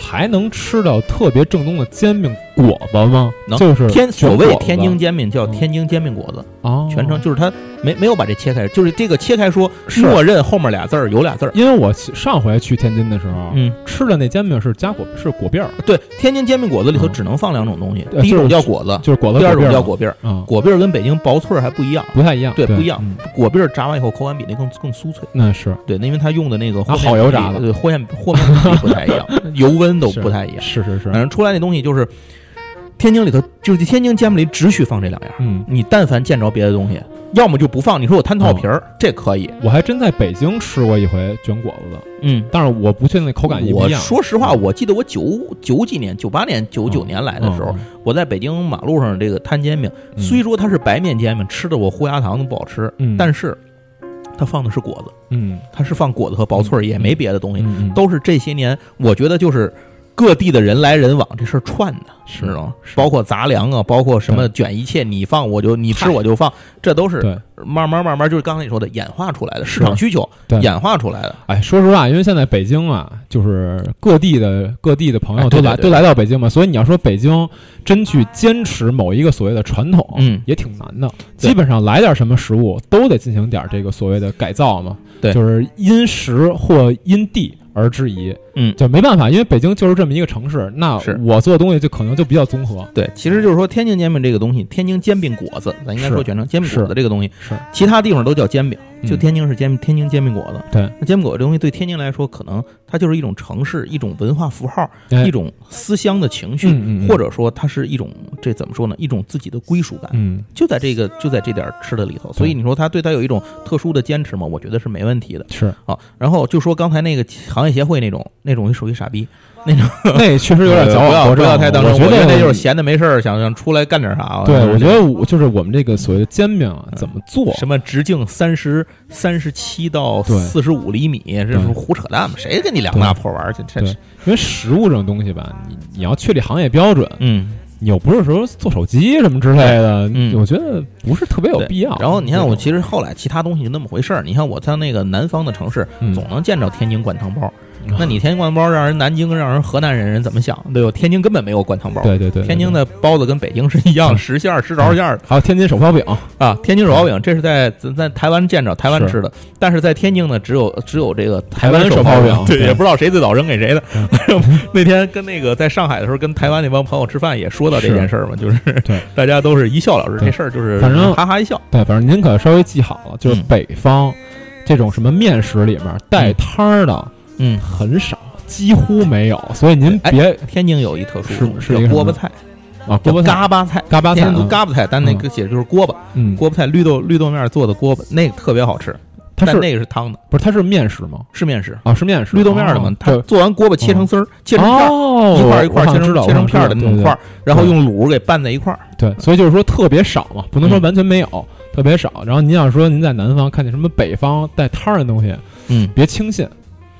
还能吃到特别正宗的煎饼果子吗？能。就是天所谓天津煎饼叫嗯天津煎饼果子，啊，全称就是它没没有把这切开，就是这个切开说默认后面俩字儿有俩字儿。因为我上回去天津的时候，嗯，吃的那煎饼是加果是果篦儿，对，天津煎饼果子里头嗯。只能放两种东西，第一种叫果子，就是果子第二种叫果篦儿。啊，果篦儿跟北京薄脆儿还不一样，不太一样，对对。不一样。嗯。果篦儿炸完以后口感比那更更酥脆。那是。对，那因为它用的那个好油炸的对，和面和面不太一样，油温都不太一样。是是是。反，正出来那东西就是天津里头，就是天津煎饼里只许放这两样。嗯，你但凡见着别的东西，要么就不放。你说我摊套皮儿，这可以。我还真在北京吃过一回卷果子。的，嗯，但是我不确定那口感一不我一样。说实话，我记得我九九几年、九八年、九九年来的时候，嗯。我在北京马路上这个摊煎饼，嗯。虽说它是白面煎饼，吃的我糊牙糖都不好吃，嗯。但是它放的是果子，嗯。它是放果子和薄脆儿，也没别的东西，嗯嗯。都是这些年我觉得就是各地的人来人往，这事儿串的，是知道吗？包括杂粮啊，包括什么卷一切，你放我就你吃我就放，这都是对，慢慢慢慢就是刚才你说的演化出来的市场需求对。演化出来的。哎，说实话，因为现在北京啊，就是各地的各地的朋友都来都来到北京嘛，所以你要说北京真去坚持某一个所谓的传统，嗯。也挺难的。基本上来点什么食物，都得进行点这个所谓的改造嘛，对。就是因时或因地而质疑，嗯。就没办法，因为北京就是这么一个城市，那是。我做的东西就可能就比较综合，对，其实就是说天津煎饼这个东西，天津煎饼果子，咱应该说简称煎饼果子这个东西，是。其他地方都叫煎饼，就嗯天津是煎天津煎饼果子。对，那煎饼果子这东西对天津来说，可能它就是一种城市、一种文化符号、哎。一种思乡的情绪，或者说它是一种这怎么说呢？一种自己的归属感。嗯，就在这个就在这点儿吃的里头，所以你说他对他有一种特殊的坚持嘛？我觉得是没问题的。是。啊。然后就说刚才那个行业协会那种那种属于傻逼，那种 那确实有点矫不要不枉过正，要太当真，我觉得得那就是闲的没事儿，想想出来干点啥。对，我觉得得我就是我们这个所谓的煎饼啊，怎么做？什么直径三十三十七到对四十五厘米，这是胡扯淡吗？谁跟你量那破玩意儿去？这对是因为食物这种东西吧，你你要确立行业标准，嗯。你又不是说做手机什么之类的，嗯我觉得不是特别有对必要。然后你看，我其实后来其他东西就那么回事儿。你看我在那个南方的城市，嗯总能见着天津灌汤包。嗯那你天津灌汤包让人南京、让人河南人人怎么想？对吧？天津根本没有灌汤包。对对对，对天津的包子跟北京是一样，实馅儿、实着馅儿。还有天津手抛饼，啊。天津手抛饼这是在在在台湾见着台湾吃的，但是在天津呢，只有只有这个台湾手手抛饼对，对。也不知道谁最早扔给谁的。嗯。那天跟那个在上海的时候，跟台湾那帮朋友吃饭也说到这件事儿嘛，就是对。大家都是一笑了之，这事儿就是反正哈哈一笑。对，反正您可稍微记好了，就是嗯。北方这种什么面食里面带汤儿的嗯，很少，几乎没有，所以您哎别天津有一特殊是是叫锅巴菜，啊，叫锅巴菜、嘎巴菜。嘎巴菜天嘎巴菜，但那个写的就是锅巴，嗯，锅巴菜绿豆绿豆面做的锅巴，那个特别好吃，但它是那个是汤的，不是它是面食吗？是面食，啊，是面食，绿豆面的嘛哦。它做完锅巴切成丝儿，切成片儿，哦，一块儿一块切成切成片儿的那种块儿，然后用卤给拌在一块儿。对，所以就是说特别少嘛，不能说嗯完全没有，特别少。然后您要说您在南方看见什么北方带摊儿的东西，嗯，别轻信。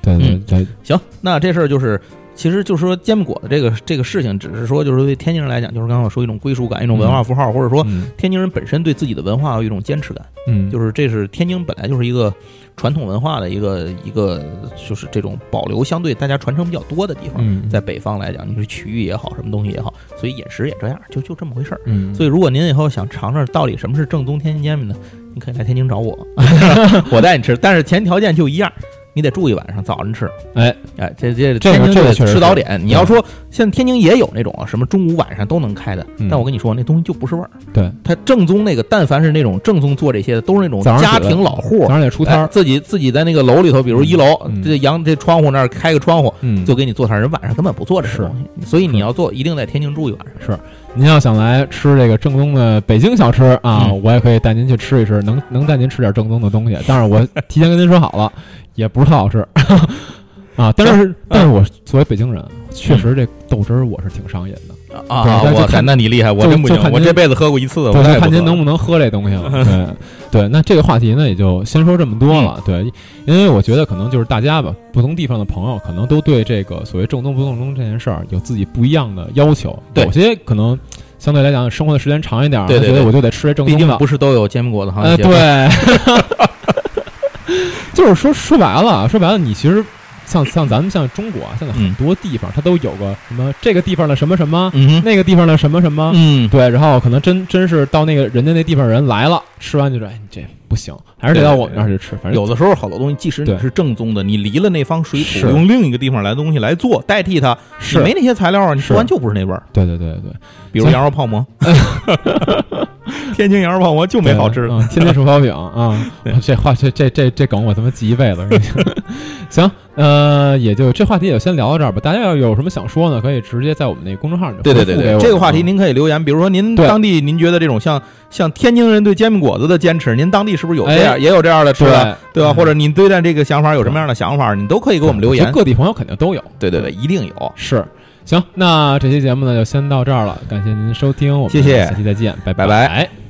对对嗯对，行，那这事儿就是。其实就是说煎饼果子这个这个事情，只是说就是对天津人来讲，就是刚刚我说一种归属感，一种文化符号，或者说嗯天津人本身对自己的文化有一种坚持感。嗯，就是这是天津本来就是一个传统文化的一个一个，就是这种保留相对大家传承比较多的地方。嗯在北方来讲，你是曲艺也好，什么东西也好，所以饮食也这样，就就这么回事儿。嗯，所以，如果您以后想尝尝到底什么是正宗天津煎饼呢，你可以来天津找我，我带你吃。但是前条件就一样，你得住一晚上，早晨吃。哎哎，这这这个天津就得吃早点。你要说现在天津也有那种啊什么中午晚上都能开的，嗯但我跟你说，那东西就不是味儿。对，它正宗那个，但凡是那种正宗做这些的，都是那种家庭老户早。上得出摊自己自己在那个楼里头，比如一楼、嗯这阳这窗户那儿开个窗户，嗯，就给你做摊。人晚上根本不做这东西，所以你要做，一定在天津住一晚上。您要想来吃这个正宗的北京小吃啊，嗯我也可以带您去吃一吃，能能带您吃点正宗的东西。但是我 提前跟您说好了，也不是特好吃 啊。但是，但是我作为北京人，确实这豆汁儿我是挺上瘾的。啊我那就看那你厉害，我真不行我这辈子喝过一次，我看您能不能喝这东西了。对 对，那这个话题呢，也就先说这么多了。对，因为我觉得可能就是大家吧，不同地方的朋友可能都对这个所谓正宗不正宗这件事儿有自己不一样的要求。对有些可能相对来讲生活的时间长一点儿，对对对他觉得我就得吃这正宗的。竟不是都有煎饼果子行呃，业。对，就是说说白了，说白了，你其实像像咱们像中国啊，现在很嗯多地方它都有个什么这个地方的什么什么，嗯，那个地方的什么什么，嗯，对，然后可能真真是到那个人家那地方人来了，吃完就说，哎，你这不行，还是得到我们那儿去吃。反正有的时候好多东西，即使你是正宗的，你离了那方水土，用另一个地方来的东西来做代替它，是。你没那些材料啊，你吃完就不是那味儿。对对对对，比如羊肉泡馍，天津羊肉泡馍就没好吃的。嗯，天津手抛饼 啊，这话这这这这梗我他妈记一辈子。行，呃，也就这话题也就先聊到这儿吧。大家要有什么想说呢，可以直接在我们那公众号里对对对对，回复给我这个话题啊您可以留言，比如说您当地您觉得这种像像天津人对煎饼果子的坚持，您当地是不是有这样哎也有这样的吃的，对对吧？或者您对待这个想法有什么样的想法，你都可以给我们留言。各地朋友肯定都有。对对对，一定有。是，行，那这期节目呢就先到这儿了，感谢您收听，我们谢谢。下期再见，拜拜。拜拜